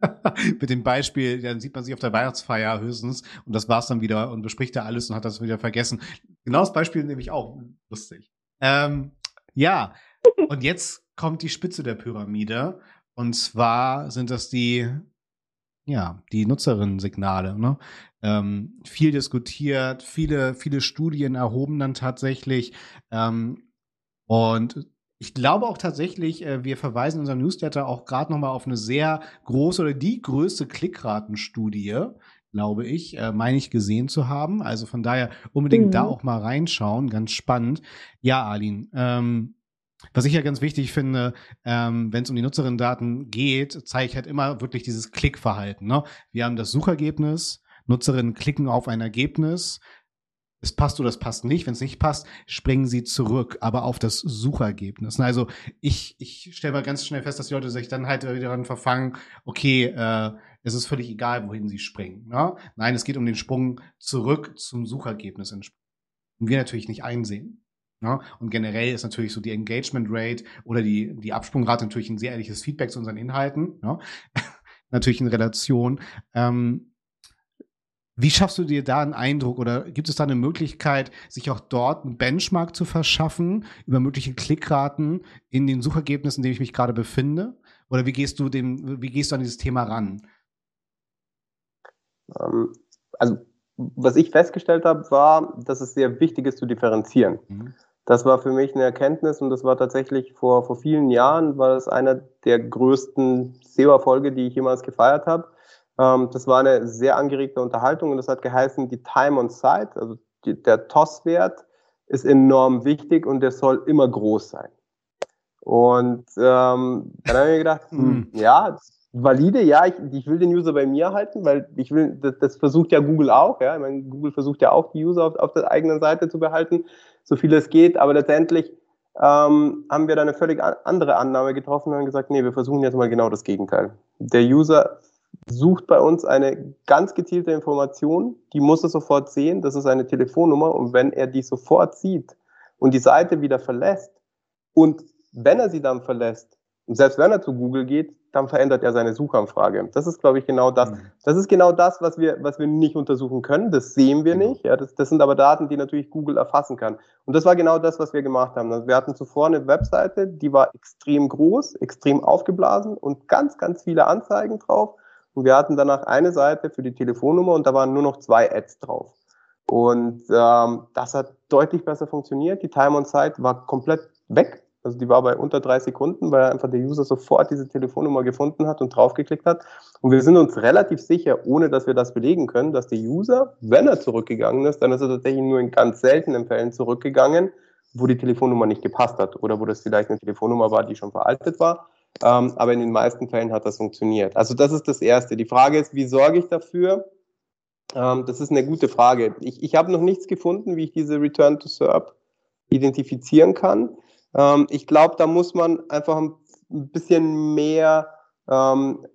(laughs) mit dem Beispiel, dann sieht man sich auf der Weihnachtsfeier höchstens und das war's dann wieder und bespricht da alles und hat das wieder vergessen. Genau das Beispiel nehme ich auch lustig. Ähm, ja, und jetzt kommt die Spitze der Pyramide und zwar sind das die, ja, die Nutzerinnen-Signale. Ne? Ähm, viel diskutiert, viele, viele Studien erhoben dann tatsächlich. Ähm, und ich glaube auch tatsächlich, äh, wir verweisen in unserem Newsletter auch gerade nochmal auf eine sehr große oder die größte Klickratenstudie, glaube ich, äh, meine ich gesehen zu haben. Also von daher unbedingt mhm. da auch mal reinschauen, ganz spannend. Ja, Arlin, ähm, was ich ja ganz wichtig finde, ähm, wenn es um die Nutzerinnen-Daten geht, zeige ich halt immer wirklich dieses Klickverhalten. Ne? Wir haben das Suchergebnis, Nutzerinnen klicken auf ein Ergebnis, es passt oder es passt nicht. Wenn es nicht passt, springen sie zurück, aber auf das Suchergebnis. Also ich, ich stelle mal ganz schnell fest, dass die Leute sich dann halt wieder daran verfangen, okay, äh, es ist völlig egal, wohin sie springen. Ne? Nein, es geht um den Sprung zurück zum Suchergebnis. Und wir natürlich nicht einsehen. Ne? Und generell ist natürlich so die Engagement Rate oder die, die Absprungrate natürlich ein sehr ehrliches Feedback zu unseren Inhalten. Ne? (laughs) natürlich in Relation. Ähm, wie schaffst du dir da einen Eindruck oder gibt es da eine Möglichkeit, sich auch dort einen Benchmark zu verschaffen über mögliche Klickraten in den Suchergebnissen, in denen ich mich gerade befinde? Oder wie gehst du dem, wie gehst du an dieses Thema ran? Ähm, also, was ich festgestellt habe, war, dass es sehr wichtig ist zu differenzieren. Mhm. Das war für mich eine Erkenntnis und das war tatsächlich vor, vor vielen Jahren, war das einer der größten SEO-Erfolge, die ich jemals gefeiert habe das war eine sehr angeregte Unterhaltung und das hat geheißen, die Time on Site, also die, der TOS-Wert ist enorm wichtig und der soll immer groß sein. Und ähm, dann habe ich mir gedacht, (laughs) hm. ja, valide, ja, ich, ich will den User bei mir halten, weil ich will, das, das versucht ja Google auch, ja, ich meine, Google versucht ja auch die User auf, auf der eigenen Seite zu behalten, so viel es geht, aber letztendlich ähm, haben wir da eine völlig andere Annahme getroffen und haben gesagt, nee, wir versuchen jetzt mal genau das Gegenteil. Der User sucht bei uns eine ganz gezielte Information, die muss er sofort sehen, das ist eine Telefonnummer und wenn er die sofort sieht und die Seite wieder verlässt und wenn er sie dann verlässt und selbst wenn er zu Google geht, dann verändert er seine Suchanfrage. Das ist, glaube ich, genau das. Mhm. Das ist genau das, was wir, was wir nicht untersuchen können. Das sehen wir genau. nicht. Ja, das, das sind aber Daten, die natürlich Google erfassen kann. Und das war genau das, was wir gemacht haben. Also wir hatten zuvor eine Webseite, die war extrem groß, extrem aufgeblasen und ganz, ganz viele Anzeigen drauf. Und wir hatten danach eine Seite für die Telefonnummer und da waren nur noch zwei Ads drauf. Und ähm, das hat deutlich besser funktioniert. Die Time on Site war komplett weg. Also die war bei unter drei Sekunden, weil einfach der User sofort diese Telefonnummer gefunden hat und draufgeklickt hat. Und wir sind uns relativ sicher, ohne dass wir das belegen können, dass der User, wenn er zurückgegangen ist, dann ist er tatsächlich nur in ganz seltenen Fällen zurückgegangen, wo die Telefonnummer nicht gepasst hat oder wo das vielleicht eine Telefonnummer war, die schon veraltet war. Ähm, aber in den meisten Fällen hat das funktioniert. Also das ist das Erste. Die Frage ist, wie sorge ich dafür? Ähm, das ist eine gute Frage. Ich, ich habe noch nichts gefunden, wie ich diese Return to SERP identifizieren kann. Ähm, ich glaube, da muss man einfach ein bisschen mehr, ähm,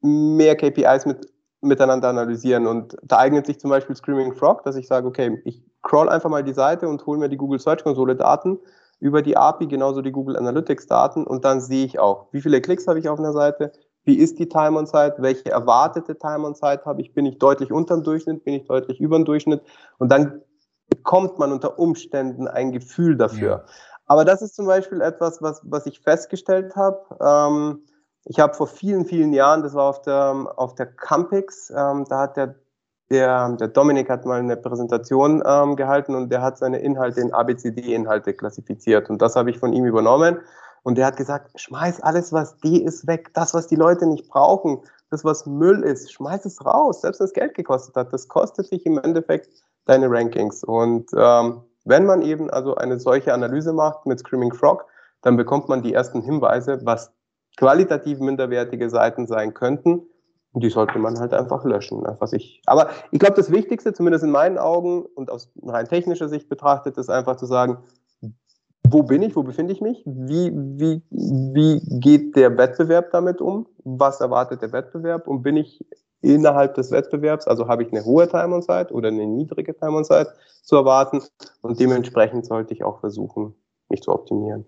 mehr KPIs mit, miteinander analysieren. Und da eignet sich zum Beispiel Screaming Frog, dass ich sage, okay, ich crawl einfach mal die Seite und hole mir die Google Search Konsole Daten über die API, genauso die Google Analytics Daten und dann sehe ich auch, wie viele Klicks habe ich auf einer Seite, wie ist die Time on Site, welche erwartete Time on Site habe ich, bin ich deutlich unter dem Durchschnitt, bin ich deutlich über dem Durchschnitt und dann bekommt man unter Umständen ein Gefühl dafür. Ja. Aber das ist zum Beispiel etwas, was, was ich festgestellt habe. Ähm, ich habe vor vielen, vielen Jahren, das war auf der, auf der Campix, ähm, da hat der, der, der Dominik hat mal eine Präsentation ähm, gehalten und der hat seine Inhalte in ABCD-Inhalte klassifiziert und das habe ich von ihm übernommen. Und der hat gesagt, schmeiß alles, was D ist, weg. Das, was die Leute nicht brauchen, das, was Müll ist, schmeiß es raus, selbst wenn es Geld gekostet hat. Das kostet dich im Endeffekt deine Rankings. Und ähm, wenn man eben also eine solche Analyse macht mit Screaming Frog, dann bekommt man die ersten Hinweise, was qualitativ minderwertige Seiten sein könnten. Und die sollte man halt einfach löschen. Ne, was ich, aber ich glaube, das Wichtigste, zumindest in meinen Augen und aus rein technischer Sicht betrachtet, ist einfach zu sagen, wo bin ich, wo befinde ich mich, wie, wie, wie geht der Wettbewerb damit um, was erwartet der Wettbewerb und bin ich innerhalb des Wettbewerbs, also habe ich eine hohe Time on Site oder eine niedrige Time on Site zu erwarten und dementsprechend sollte ich auch versuchen, mich zu optimieren.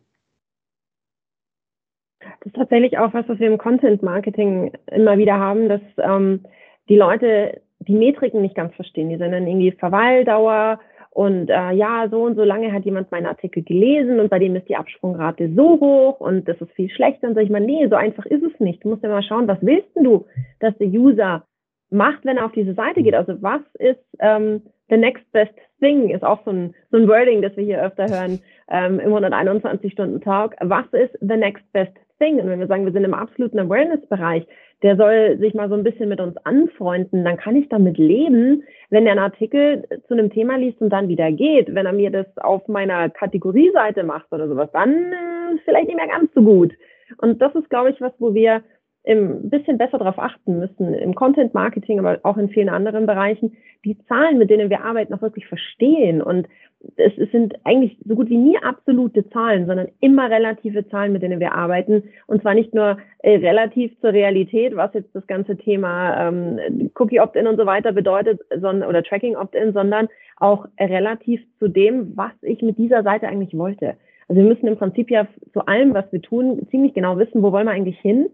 Das ist tatsächlich auch was, was wir im Content Marketing immer wieder haben, dass ähm, die Leute die Metriken nicht ganz verstehen. Die sind dann irgendwie Verweildauer, und äh, ja, so und so lange hat jemand meinen Artikel gelesen und bei dem ist die Absprungrate so hoch und das ist viel schlechter. Und sage ich mal, nee, so einfach ist es nicht. Du musst ja mal schauen, was willst denn du, dass der User macht, wenn er auf diese Seite geht? Also was ist ähm, the next best thing? Ist auch so ein, so ein Wording, das wir hier öfter hören ähm, im 121-Stunden-Talk. Was ist the next best thing? Und wenn wir sagen, wir sind im absoluten Awareness-Bereich, der soll sich mal so ein bisschen mit uns anfreunden, dann kann ich damit leben, wenn er einen Artikel zu einem Thema liest und dann wieder geht. Wenn er mir das auf meiner Kategorieseite macht oder sowas, dann äh, vielleicht nicht mehr ganz so gut. Und das ist, glaube ich, was, wo wir ein bisschen besser darauf achten müssen, im Content Marketing, aber auch in vielen anderen Bereichen, die Zahlen, mit denen wir arbeiten, auch wirklich verstehen. Und es, sind eigentlich so gut wie nie absolute Zahlen, sondern immer relative Zahlen, mit denen wir arbeiten. Und zwar nicht nur äh, relativ zur Realität, was jetzt das ganze Thema ähm, Cookie Opt-in und so weiter bedeutet, sondern, oder Tracking Opt-in, sondern auch relativ zu dem, was ich mit dieser Seite eigentlich wollte. Also wir müssen im Prinzip ja zu allem, was wir tun, ziemlich genau wissen, wo wollen wir eigentlich hin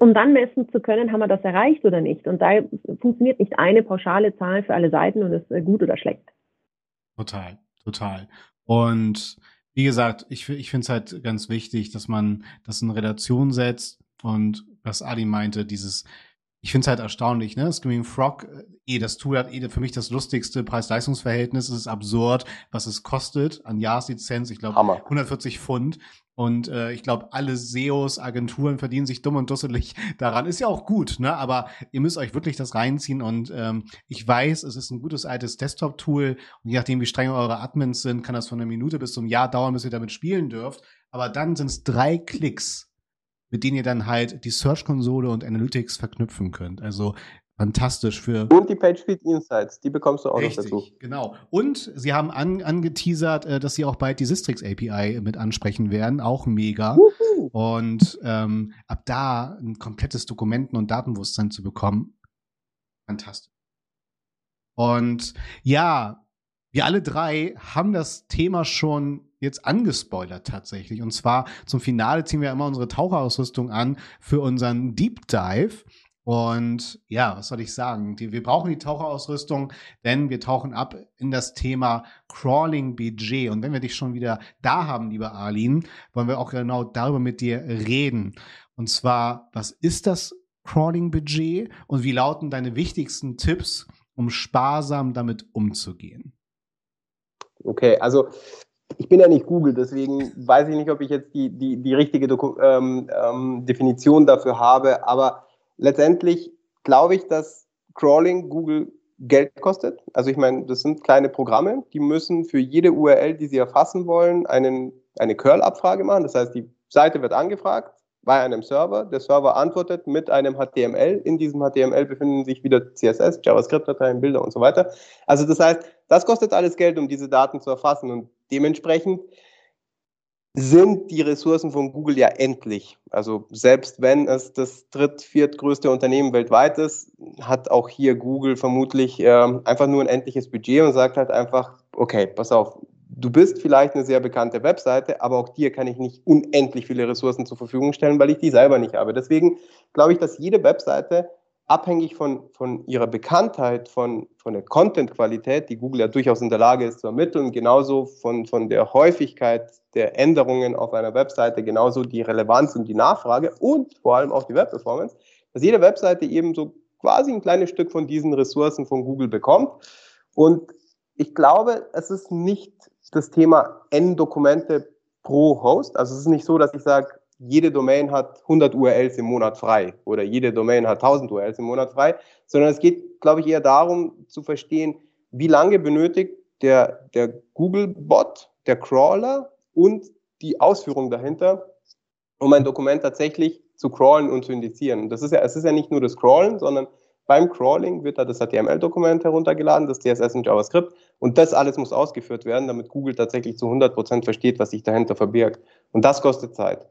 um dann messen zu können, haben wir das erreicht oder nicht. Und da funktioniert nicht eine pauschale Zahl für alle Seiten und ist äh, gut oder schlecht. Total, total. Und wie gesagt, ich, ich finde es halt ganz wichtig, dass man das in Relation setzt und was Adi meinte, dieses ich finde es halt erstaunlich, ne? Screaming Frog, eh, das Tool hat eh für mich das lustigste Preis-Leistungs-Verhältnis. Es ist absurd, was es kostet an Jahreslizenz. Ich glaube, 140 Pfund. Und äh, ich glaube, alle SEOs, Agenturen verdienen sich dumm und dusselig (laughs) daran. Ist ja auch gut, ne? Aber ihr müsst euch wirklich das reinziehen. Und ähm, ich weiß, es ist ein gutes altes Desktop-Tool. Und je nachdem, wie streng eure Admins sind, kann das von einer Minute bis zum Jahr dauern, bis ihr damit spielen dürft. Aber dann sind es drei Klicks mit denen ihr dann halt die Search-Konsole und Analytics verknüpfen könnt. Also fantastisch für. Und die PageSpeed Insights, die bekommst du auch richtig, noch dazu. Genau. Und sie haben an, angeteasert, äh, dass sie auch bald die Sistrix API mit ansprechen werden. Auch mega. Wuhu. Und ähm, ab da ein komplettes Dokumenten- und Datenbewusstsein zu bekommen, fantastisch. Und ja, wir alle drei haben das Thema schon jetzt angespoilert tatsächlich. Und zwar zum Finale ziehen wir immer unsere Taucherausrüstung an für unseren Deep Dive. Und ja, was soll ich sagen? Die, wir brauchen die Taucherausrüstung, denn wir tauchen ab in das Thema Crawling BG. Und wenn wir dich schon wieder da haben, lieber Arlene, wollen wir auch genau darüber mit dir reden. Und zwar, was ist das Crawling Budget und wie lauten deine wichtigsten Tipps, um sparsam damit umzugehen? Okay, also ich bin ja nicht Google, deswegen weiß ich nicht, ob ich jetzt die, die, die richtige Doku ähm, ähm, Definition dafür habe, aber letztendlich glaube ich, dass Crawling Google Geld kostet. Also ich meine, das sind kleine Programme, die müssen für jede URL, die sie erfassen wollen, einen, eine Curl-Abfrage machen. Das heißt, die Seite wird angefragt bei einem Server. Der Server antwortet mit einem HTML. In diesem HTML befinden sich wieder CSS, JavaScript-Dateien, Bilder und so weiter. Also das heißt, das kostet alles Geld, um diese Daten zu erfassen. Und dementsprechend sind die Ressourcen von Google ja endlich. Also selbst wenn es das dritt-, viertgrößte Unternehmen weltweit ist, hat auch hier Google vermutlich äh, einfach nur ein endliches Budget und sagt halt einfach, okay, pass auf, du bist vielleicht eine sehr bekannte Webseite, aber auch dir kann ich nicht unendlich viele Ressourcen zur Verfügung stellen, weil ich die selber nicht habe. Deswegen glaube ich, dass jede Webseite abhängig von, von ihrer Bekanntheit, von, von der Content-Qualität, die Google ja durchaus in der Lage ist zu ermitteln, genauso von, von der Häufigkeit der Änderungen auf einer Webseite, genauso die Relevanz und die Nachfrage und vor allem auch die Webperformance, dass jede Webseite eben so quasi ein kleines Stück von diesen Ressourcen von Google bekommt. Und ich glaube, es ist nicht das Thema N-Dokumente pro Host. Also es ist nicht so, dass ich sage, jede Domain hat 100 URLs im Monat frei oder jede Domain hat 1000 URLs im Monat frei, sondern es geht, glaube ich, eher darum zu verstehen, wie lange benötigt der, der Google-Bot, der Crawler und die Ausführung dahinter, um ein Dokument tatsächlich zu crawlen und zu indizieren. Und das ist ja, es ist ja nicht nur das Crawlen, sondern beim Crawling wird da das HTML-Dokument heruntergeladen, das CSS und JavaScript und das alles muss ausgeführt werden, damit Google tatsächlich zu 100 Prozent versteht, was sich dahinter verbirgt. Und das kostet Zeit.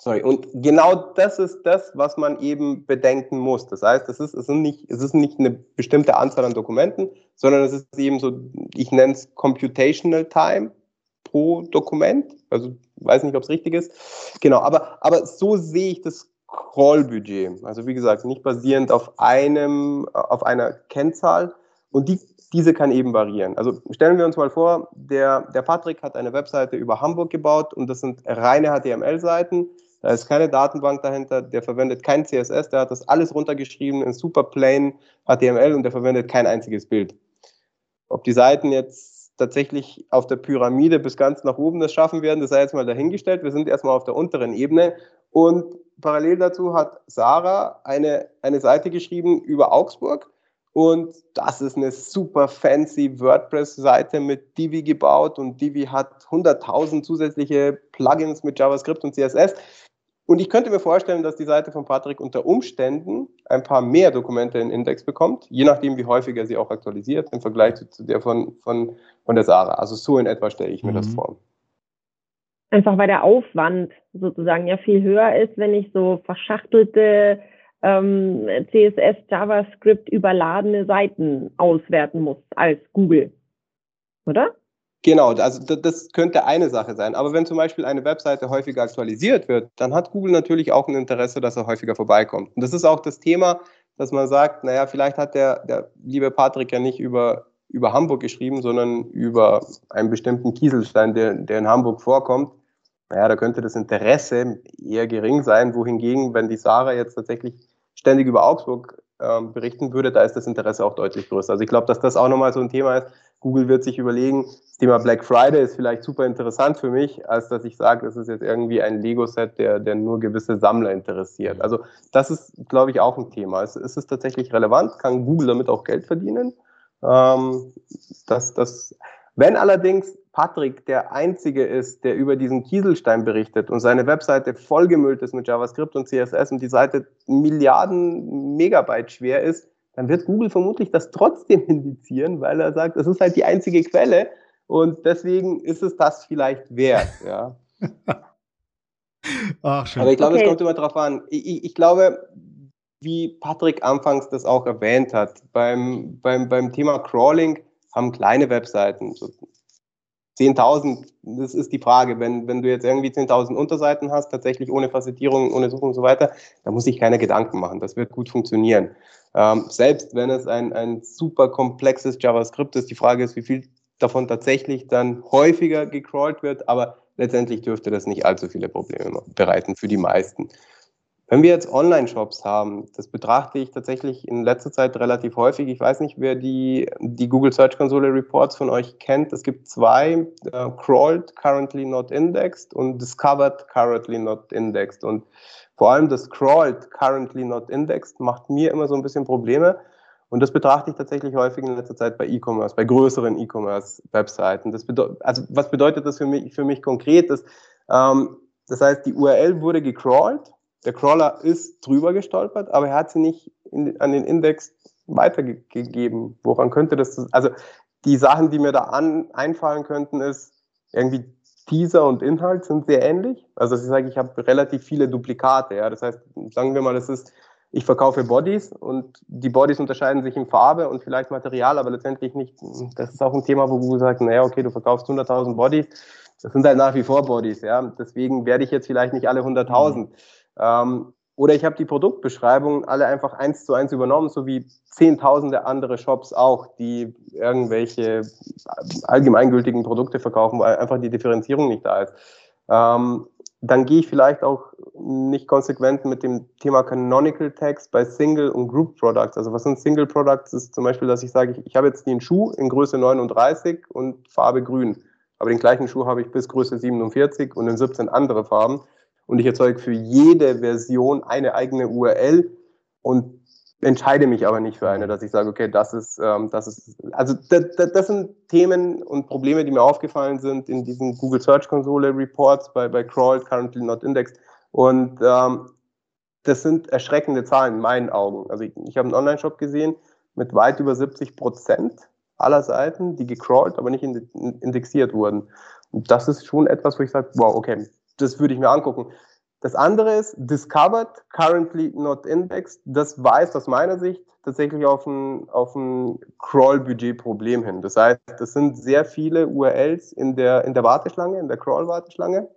Sorry, und genau das ist das, was man eben bedenken muss. Das heißt, es ist, es, sind nicht, es ist nicht eine bestimmte Anzahl an Dokumenten, sondern es ist eben so, ich nenne es Computational Time pro Dokument. Also weiß nicht, ob es richtig ist. Genau, aber, aber so sehe ich das Crawl-Budget. Also wie gesagt, nicht basierend auf einem, auf einer Kennzahl. Und die, diese kann eben variieren. Also stellen wir uns mal vor, der, der Patrick hat eine Webseite über Hamburg gebaut und das sind reine HTML-Seiten da ist keine Datenbank dahinter, der verwendet kein CSS, der hat das alles runtergeschrieben in super plain HTML und der verwendet kein einziges Bild. Ob die Seiten jetzt tatsächlich auf der Pyramide bis ganz nach oben das schaffen werden, das sei jetzt mal dahingestellt. Wir sind erstmal auf der unteren Ebene und parallel dazu hat Sarah eine, eine Seite geschrieben über Augsburg und das ist eine super fancy WordPress-Seite mit Divi gebaut und Divi hat 100.000 zusätzliche Plugins mit JavaScript und CSS. Und ich könnte mir vorstellen, dass die Seite von Patrick unter Umständen ein paar mehr Dokumente in Index bekommt, je nachdem, wie häufig er sie auch aktualisiert im Vergleich zu, der von, von, von der Sarah. Also so in etwa stelle ich mir mhm. das vor. Einfach weil der Aufwand sozusagen ja viel höher ist, wenn ich so verschachtelte ähm, CSS, JavaScript überladene Seiten auswerten muss als Google. Oder? Genau, also das könnte eine Sache sein. Aber wenn zum Beispiel eine Webseite häufiger aktualisiert wird, dann hat Google natürlich auch ein Interesse, dass er häufiger vorbeikommt. Und das ist auch das Thema, dass man sagt, naja, vielleicht hat der, der liebe Patrick ja nicht über, über Hamburg geschrieben, sondern über einen bestimmten Kieselstein, der, der in Hamburg vorkommt. Naja, da könnte das Interesse eher gering sein, wohingegen, wenn die Sarah jetzt tatsächlich ständig über Augsburg ähm, berichten würde, da ist das Interesse auch deutlich größer. Also ich glaube, dass das auch nochmal so ein Thema ist. Google wird sich überlegen, das Thema Black Friday ist vielleicht super interessant für mich, als dass ich sage, das ist jetzt irgendwie ein Lego-Set, der, der nur gewisse Sammler interessiert. Also das ist, glaube ich, auch ein Thema. Ist, ist es tatsächlich relevant? Kann Google damit auch Geld verdienen? Ähm, das, das, wenn allerdings Patrick der Einzige ist, der über diesen Kieselstein berichtet und seine Webseite vollgemüllt ist mit JavaScript und CSS und die Seite Milliarden Megabyte schwer ist, dann wird Google vermutlich das trotzdem (laughs) indizieren, weil er sagt, es ist halt die einzige Quelle und deswegen ist es das vielleicht wert. Ja. (laughs) Ach, schön. Aber ich glaube, okay. es kommt immer darauf an. Ich, ich, glaube, wie Patrick anfangs das auch erwähnt hat, beim, beim, beim Thema Crawling haben kleine Webseiten, so 10.000, das ist die Frage. Wenn, wenn du jetzt irgendwie 10.000 Unterseiten hast, tatsächlich ohne Facettierung, ohne Suche und so weiter, da muss ich keine Gedanken machen. Das wird gut funktionieren. Ähm, selbst wenn es ein, ein super komplexes JavaScript ist, die Frage ist, wie viel davon tatsächlich dann häufiger gecrawlt wird, aber letztendlich dürfte das nicht allzu viele Probleme bereiten für die meisten. Wenn wir jetzt Online-Shops haben, das betrachte ich tatsächlich in letzter Zeit relativ häufig. Ich weiß nicht, wer die, die Google Search Console Reports von euch kennt. Es gibt zwei, äh, Crawled, Currently Not Indexed und Discovered, Currently Not Indexed. Und vor allem das Crawled, Currently Not Indexed macht mir immer so ein bisschen Probleme. Und das betrachte ich tatsächlich häufig in letzter Zeit bei E-Commerce, bei größeren E-Commerce-Webseiten. Also was bedeutet das für mich, für mich konkret? Das, ähm, das heißt, die URL wurde gecrawlt der Crawler ist drüber gestolpert, aber er hat sie nicht in, an den Index weitergegeben. Woran könnte das? Also die Sachen, die mir da an, einfallen könnten, ist irgendwie Teaser und Inhalt sind sehr ähnlich. Also ich sage, ich habe relativ viele Duplikate. Ja, das heißt, sagen wir mal, das ist ich verkaufe Bodies und die Bodies unterscheiden sich in Farbe und vielleicht Material, aber letztendlich nicht. Das ist auch ein Thema, wo Google sagt, naja, okay, du verkaufst 100.000 Bodies. Das sind halt nach wie vor Bodies, ja. Deswegen werde ich jetzt vielleicht nicht alle 100.000. Ähm, oder ich habe die Produktbeschreibungen alle einfach eins zu eins übernommen, so wie zehntausende andere Shops auch, die irgendwelche allgemeingültigen Produkte verkaufen, weil einfach die Differenzierung nicht da ist. Ähm, dann gehe ich vielleicht auch nicht konsequent mit dem Thema Canonical Text bei Single und Group Products. Also was sind Single Products? Ist zum Beispiel, dass ich sage, ich, ich habe jetzt den Schuh in Größe 39 und Farbe grün. Aber den gleichen Schuh habe ich bis Größe 47 und in 17 andere Farben und ich erzeuge für jede Version eine eigene URL und entscheide mich aber nicht für eine, dass ich sage, okay, das ist, ähm, das ist, also das, das, sind Themen und Probleme, die mir aufgefallen sind in diesen Google Search Console Reports bei, bei Crawled, Currently Not Indexed. Und ähm, das sind erschreckende Zahlen in meinen Augen. Also ich, ich habe einen Online-Shop gesehen mit weit über 70 Prozent aller Seiten, die gecrawlt, aber nicht indexiert wurden. Und das ist schon etwas, wo ich sage, wow, okay, das würde ich mir angucken. Das andere ist discovered, currently not indexed. Das weist aus meiner Sicht tatsächlich auf ein, auf ein Crawl-Budget-Problem hin. Das heißt, es sind sehr viele URLs in der, in der Warteschlange, in der Crawl-Warteschlange,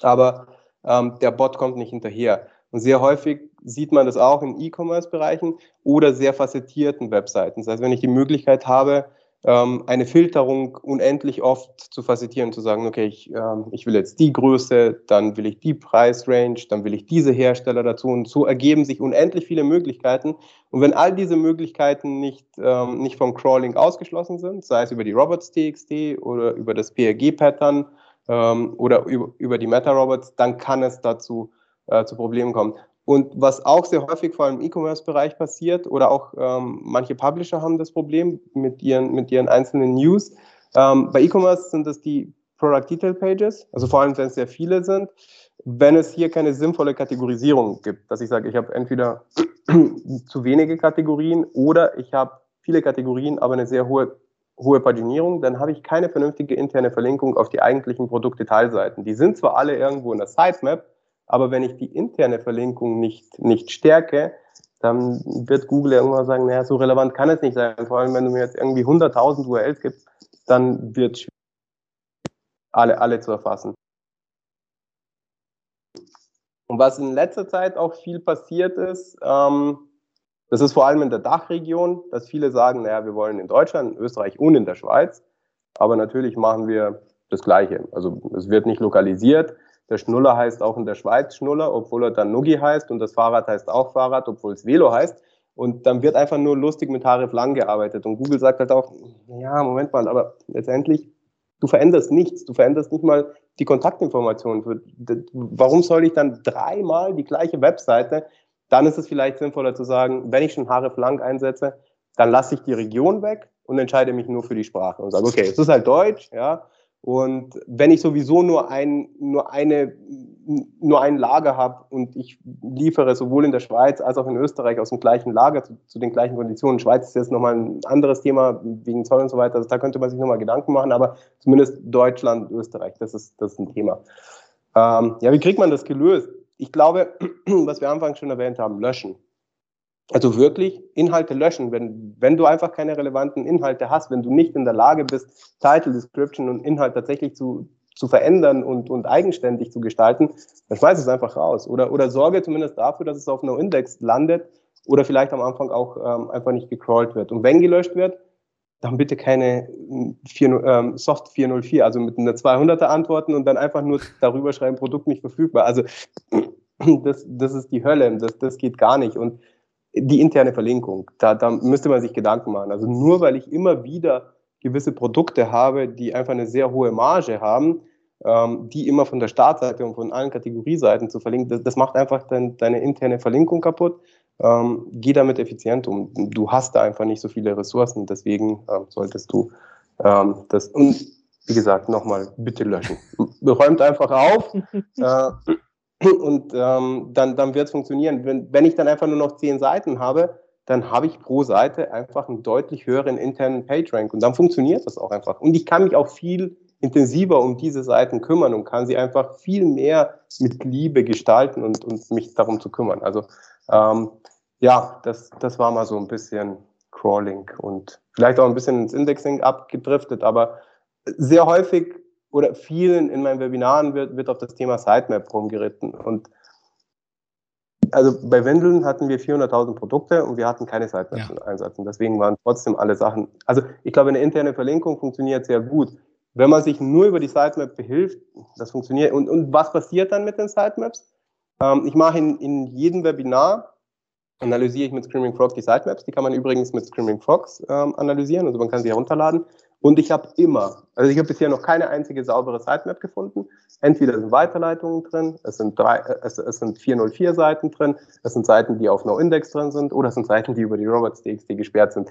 aber ähm, der Bot kommt nicht hinterher. Und sehr häufig sieht man das auch in E-Commerce-Bereichen oder sehr facettierten Webseiten. Das heißt, wenn ich die Möglichkeit habe, ähm, eine Filterung unendlich oft zu facettieren, zu sagen, okay, ich, ähm, ich will jetzt die Größe, dann will ich die Preisrange, dann will ich diese Hersteller dazu und so ergeben sich unendlich viele Möglichkeiten. Und wenn all diese Möglichkeiten nicht, ähm, nicht vom Crawling ausgeschlossen sind, sei es über die Robots.txt oder über das PRG-Pattern ähm, oder über, über die Meta-Robots, dann kann es dazu äh, zu Problemen kommen. Und was auch sehr häufig vor allem im E-Commerce-Bereich passiert oder auch ähm, manche Publisher haben das Problem mit ihren, mit ihren einzelnen News. Ähm, bei E-Commerce sind das die Product Detail Pages, also vor allem, wenn es sehr viele sind. Wenn es hier keine sinnvolle Kategorisierung gibt, dass ich sage, ich habe entweder (clears throat) zu wenige Kategorien oder ich habe viele Kategorien, aber eine sehr hohe hohe Paginierung, dann habe ich keine vernünftige interne Verlinkung auf die eigentlichen Produktdetailseiten. Die sind zwar alle irgendwo in der Sitemap, aber wenn ich die interne Verlinkung nicht, nicht stärke, dann wird Google irgendwann sagen, naja, so relevant kann es nicht sein. Vor allem, wenn du mir jetzt irgendwie 100.000 URLs gibst, dann wird es alle, alle zu erfassen. Und was in letzter Zeit auch viel passiert ist, ähm, das ist vor allem in der Dachregion, dass viele sagen, naja, wir wollen in Deutschland, in Österreich und in der Schweiz, aber natürlich machen wir das Gleiche. Also es wird nicht lokalisiert, der Schnuller heißt auch in der Schweiz Schnuller, obwohl er dann Nuggi heißt und das Fahrrad heißt auch Fahrrad, obwohl es Velo heißt. Und dann wird einfach nur lustig mit Harif Lang gearbeitet. Und Google sagt halt auch, ja, Moment mal, aber letztendlich, du veränderst nichts. Du veränderst nicht mal die Kontaktinformationen. Warum soll ich dann dreimal die gleiche Webseite? Dann ist es vielleicht sinnvoller zu sagen, wenn ich schon Harif Lang einsetze, dann lasse ich die Region weg und entscheide mich nur für die Sprache und sage, okay, es ist halt Deutsch, ja, und wenn ich sowieso nur ein, nur eine, nur ein Lager habe und ich liefere sowohl in der Schweiz als auch in Österreich aus dem gleichen Lager zu, zu den gleichen Konditionen. Schweiz ist jetzt nochmal ein anderes Thema wegen Zoll und so weiter. Also da könnte man sich nochmal Gedanken machen, aber zumindest Deutschland, Österreich, das ist, das ist ein Thema. Ähm, ja, wie kriegt man das gelöst? Ich glaube, (clears throat) was wir anfangs schon erwähnt haben, löschen. Also wirklich Inhalte löschen, wenn, wenn du einfach keine relevanten Inhalte hast, wenn du nicht in der Lage bist, Title, Description und Inhalt tatsächlich zu, zu verändern und, und eigenständig zu gestalten, dann schmeiß es einfach raus. Oder, oder sorge zumindest dafür, dass es auf No Index landet oder vielleicht am Anfang auch ähm, einfach nicht gecrawlt wird. Und wenn gelöscht wird, dann bitte keine 4, ähm, Soft 404, also mit einer 200er antworten und dann einfach nur darüber schreiben, Produkt nicht verfügbar. Also (clears throat) das, das ist die Hölle, das, das geht gar nicht. Und die interne Verlinkung, da, da müsste man sich Gedanken machen. Also nur weil ich immer wieder gewisse Produkte habe, die einfach eine sehr hohe Marge haben, ähm, die immer von der Startseite und von allen Kategorieseiten zu verlinken, das, das macht einfach dein, deine interne Verlinkung kaputt. Ähm, geh damit effizient um. Du hast da einfach nicht so viele Ressourcen, deswegen ähm, solltest du ähm, das und wie gesagt, nochmal bitte löschen. Räumt einfach auf (laughs) äh, und ähm, dann, dann wird es funktionieren. Wenn, wenn ich dann einfach nur noch zehn Seiten habe, dann habe ich pro Seite einfach einen deutlich höheren internen PageRank und dann funktioniert das auch einfach. Und ich kann mich auch viel intensiver um diese Seiten kümmern und kann sie einfach viel mehr mit Liebe gestalten und, und mich darum zu kümmern. Also ähm, ja, das, das war mal so ein bisschen Crawling und vielleicht auch ein bisschen ins Indexing abgedriftet, aber sehr häufig oder vielen in meinen Webinaren wird, wird auf das Thema Sitemap rumgeritten und also bei Windeln hatten wir 400.000 Produkte und wir hatten keine Sitemaps ja. im Einsatz. Und deswegen waren trotzdem alle Sachen. Also ich glaube, eine interne Verlinkung funktioniert sehr gut. Wenn man sich nur über die Sitemap behilft, das funktioniert. Und, und was passiert dann mit den Sitemaps? Ähm, ich mache in, in jedem Webinar, analysiere ich mit Screaming Frog die Sitemaps. Die kann man übrigens mit Screaming Frogs ähm, analysieren, also man kann sie herunterladen. Und ich habe immer, also ich habe bisher noch keine einzige saubere Sitemap gefunden. Entweder sind Weiterleitungen drin, es sind, drei, äh, es, es sind 404 Seiten drin, es sind Seiten, die auf NoIndex drin sind, oder es sind Seiten, die über die robots.txt gesperrt sind.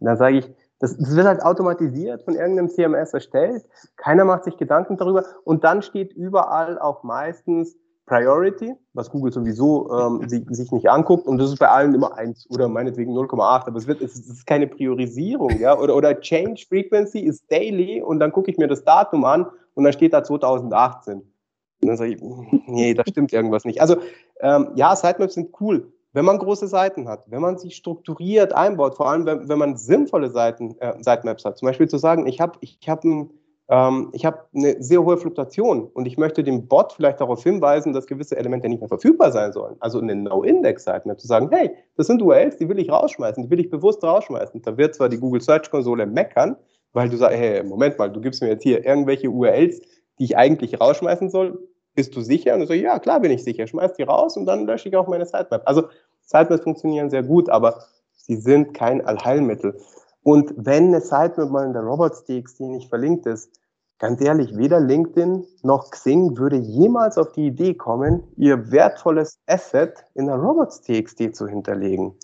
Und da sage ich, das, das wird halt automatisiert von irgendeinem CMS erstellt. Keiner macht sich Gedanken darüber. Und dann steht überall auch meistens Priority, was Google sowieso ähm, (laughs) sich nicht anguckt. Und das ist bei allen immer eins oder meinetwegen 0,8. Aber es, wird, es ist keine Priorisierung. Ja? Oder, oder Change Frequency ist daily und dann gucke ich mir das Datum an und dann steht da 2018. Und dann sage ich, nee, da stimmt irgendwas nicht. Also ähm, ja, Sitemaps sind cool, wenn man große Seiten hat, wenn man sich strukturiert einbaut, vor allem wenn, wenn man sinnvolle Seiten, äh, Sitemaps hat. Zum Beispiel zu sagen, ich habe ich hab ein ähm, ich habe eine sehr hohe Fluktuation und ich möchte dem Bot vielleicht darauf hinweisen, dass gewisse Elemente nicht mehr verfügbar sein sollen. Also eine No-Index-Sitemap zu sagen, hey, das sind URLs, die will ich rausschmeißen, die will ich bewusst rausschmeißen. Da wird zwar die Google Search Konsole meckern, weil du sagst, hey, Moment mal, du gibst mir jetzt hier irgendwelche URLs, die ich eigentlich rausschmeißen soll. Bist du sicher? Und du sagst, ja, klar bin ich sicher. Schmeiß die raus und dann lösche ich auch meine Sitemap. Also Sitemaps funktionieren sehr gut, aber sie sind kein Allheilmittel. Und wenn eine Sitemap mal in der Robots.txt nicht verlinkt ist, ganz ehrlich, weder LinkedIn noch Xing würde jemals auf die Idee kommen, ihr wertvolles Asset in der Robots.txt zu hinterlegen.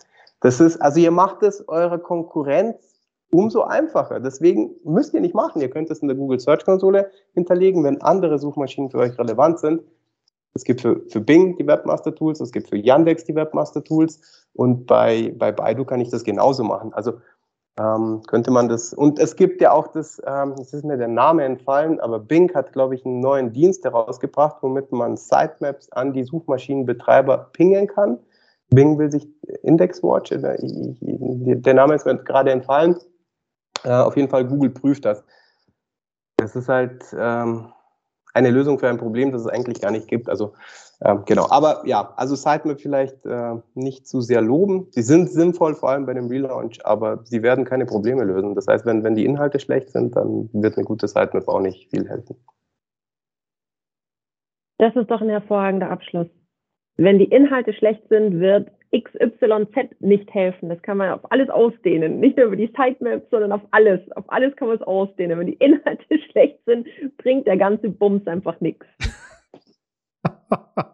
Das ist, also ihr macht es eurer Konkurrenz umso einfacher. Deswegen müsst ihr nicht machen. Ihr könnt es in der Google Search Konsole hinterlegen, wenn andere Suchmaschinen für euch relevant sind. Es gibt für, für Bing die Webmaster Tools, es gibt für Yandex die Webmaster Tools und bei, bei Baidu kann ich das genauso machen. Also ähm, könnte man das, und es gibt ja auch das, ähm, das ist mir der Name entfallen, aber Bing hat, glaube ich, einen neuen Dienst herausgebracht, womit man Sitemaps an die Suchmaschinenbetreiber pingen kann. Bing will sich Indexwatch, äh, der Name ist mir gerade entfallen. Äh, auf jeden Fall, Google prüft das. Das ist halt ähm, eine Lösung für ein Problem, das es eigentlich gar nicht gibt. Also ähm, genau, aber ja, also Sitemap vielleicht äh, nicht zu sehr loben. Sie sind sinnvoll, vor allem bei dem Relaunch, aber sie werden keine Probleme lösen. Das heißt, wenn, wenn die Inhalte schlecht sind, dann wird eine gute Sitemap auch nicht viel helfen. Das ist doch ein hervorragender Abschluss. Wenn die Inhalte schlecht sind, wird XYZ nicht helfen. Das kann man auf alles ausdehnen. Nicht nur über die Sitemaps, sondern auf alles. Auf alles kann man es ausdehnen. Wenn die Inhalte (laughs) schlecht sind, bringt der ganze Bums einfach nichts.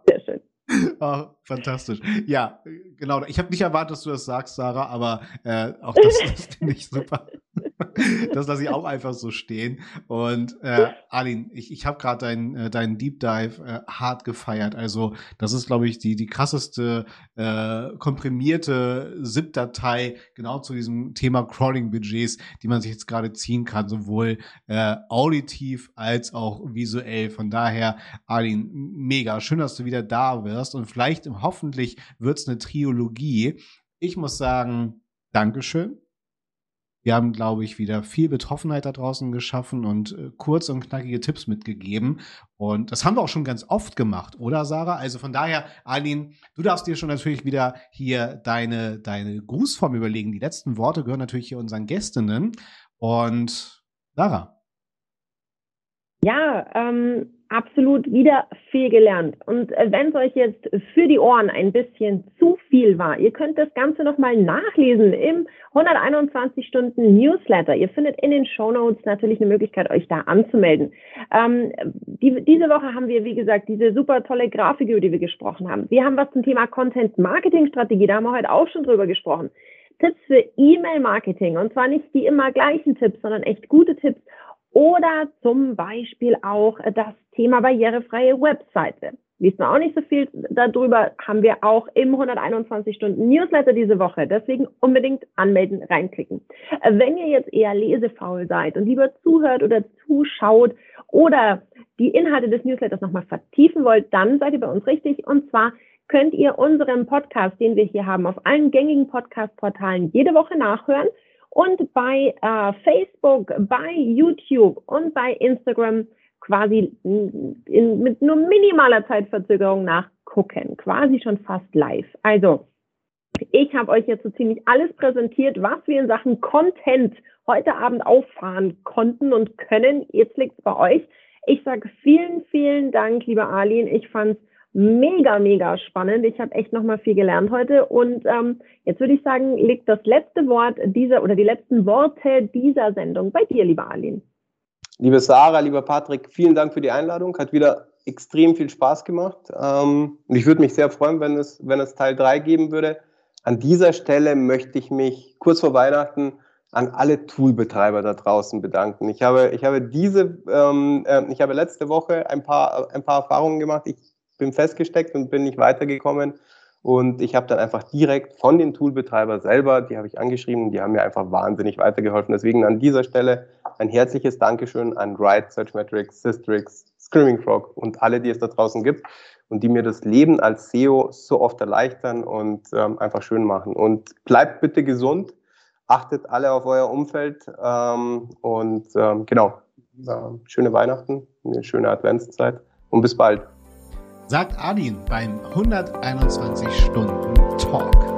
Sehr schön. (laughs) Fantastisch. Ja, genau. Ich habe nicht erwartet, dass du das sagst, Sarah, aber äh, auch das, das (laughs) finde ich super. das lasse ich auch einfach so stehen. Und äh, Alin, ich, ich habe gerade deinen äh, deinen Deep Dive äh, hart gefeiert. Also das ist, glaube ich, die die krasseste äh, komprimierte ZIP-Datei genau zu diesem Thema Crawling-Budgets, die man sich jetzt gerade ziehen kann, sowohl äh, auditiv als auch visuell. Von daher, Alin, mega schön, dass du wieder da wirst und vielleicht hoffentlich wird's eine Triologie. Ich muss sagen, Dankeschön wir haben, glaube ich, wieder viel Betroffenheit da draußen geschaffen und äh, kurz und knackige Tipps mitgegeben. Und das haben wir auch schon ganz oft gemacht, oder Sarah? Also von daher, Arlene, du darfst dir schon natürlich wieder hier deine, deine Grußform überlegen. Die letzten Worte gehören natürlich hier unseren Gästinnen. Und Sarah. Ja, ähm, absolut wieder viel gelernt. Und äh, wenn es euch jetzt für die Ohren ein bisschen zu viel war, ihr könnt das Ganze nochmal nachlesen im 121 Stunden Newsletter. Ihr findet in den Show Notes natürlich eine Möglichkeit, euch da anzumelden. Ähm, die, diese Woche haben wir, wie gesagt, diese super tolle Grafik, über die wir gesprochen haben. Wir haben was zum Thema Content Marketing Strategie, da haben wir heute auch schon drüber gesprochen. Tipps für E-Mail Marketing und zwar nicht die immer gleichen Tipps, sondern echt gute Tipps oder zum Beispiel auch das Thema barrierefreie Webseite. Liest man auch nicht so viel darüber, haben wir auch im 121 Stunden Newsletter diese Woche. Deswegen unbedingt anmelden, reinklicken. Wenn ihr jetzt eher lesefaul seid und lieber zuhört oder zuschaut oder die Inhalte des Newsletters nochmal vertiefen wollt, dann seid ihr bei uns richtig. Und zwar könnt ihr unseren Podcast, den wir hier haben, auf allen gängigen Podcast-Portalen jede Woche nachhören und bei äh, Facebook, bei YouTube und bei Instagram quasi in, mit nur minimaler Zeitverzögerung nachgucken, quasi schon fast live. Also ich habe euch jetzt so ziemlich alles präsentiert, was wir in Sachen Content heute Abend auffahren konnten und können. Jetzt liegt es bei euch. Ich sage vielen, vielen Dank, lieber Arlene. Ich fand es mega, mega spannend. Ich habe echt nochmal viel gelernt heute. Und ähm, jetzt würde ich sagen, liegt das letzte Wort dieser oder die letzten Worte dieser Sendung bei dir, lieber Arlene. Liebe Sarah, lieber Patrick, vielen Dank für die Einladung. Hat wieder extrem viel Spaß gemacht. Ähm, und ich würde mich sehr freuen, wenn es, wenn es Teil 3 geben würde. An dieser Stelle möchte ich mich kurz vor Weihnachten an alle Toolbetreiber da draußen bedanken. Ich habe, ich habe diese, ähm, äh, ich habe letzte Woche ein paar, ein paar Erfahrungen gemacht. Ich bin festgesteckt und bin nicht weitergekommen. Und ich habe dann einfach direkt von den Toolbetreiber selber, die habe ich angeschrieben, die haben mir einfach wahnsinnig weitergeholfen. Deswegen an dieser Stelle ein herzliches Dankeschön an Ride, Searchmetrics, Systrix, Screaming Frog und alle, die es da draußen gibt und die mir das Leben als SEO so oft erleichtern und ähm, einfach schön machen. Und bleibt bitte gesund, achtet alle auf euer Umfeld ähm, und ähm, genau, äh, schöne Weihnachten, eine schöne Adventszeit und bis bald sagt Adin beim 121 Stunden Talk.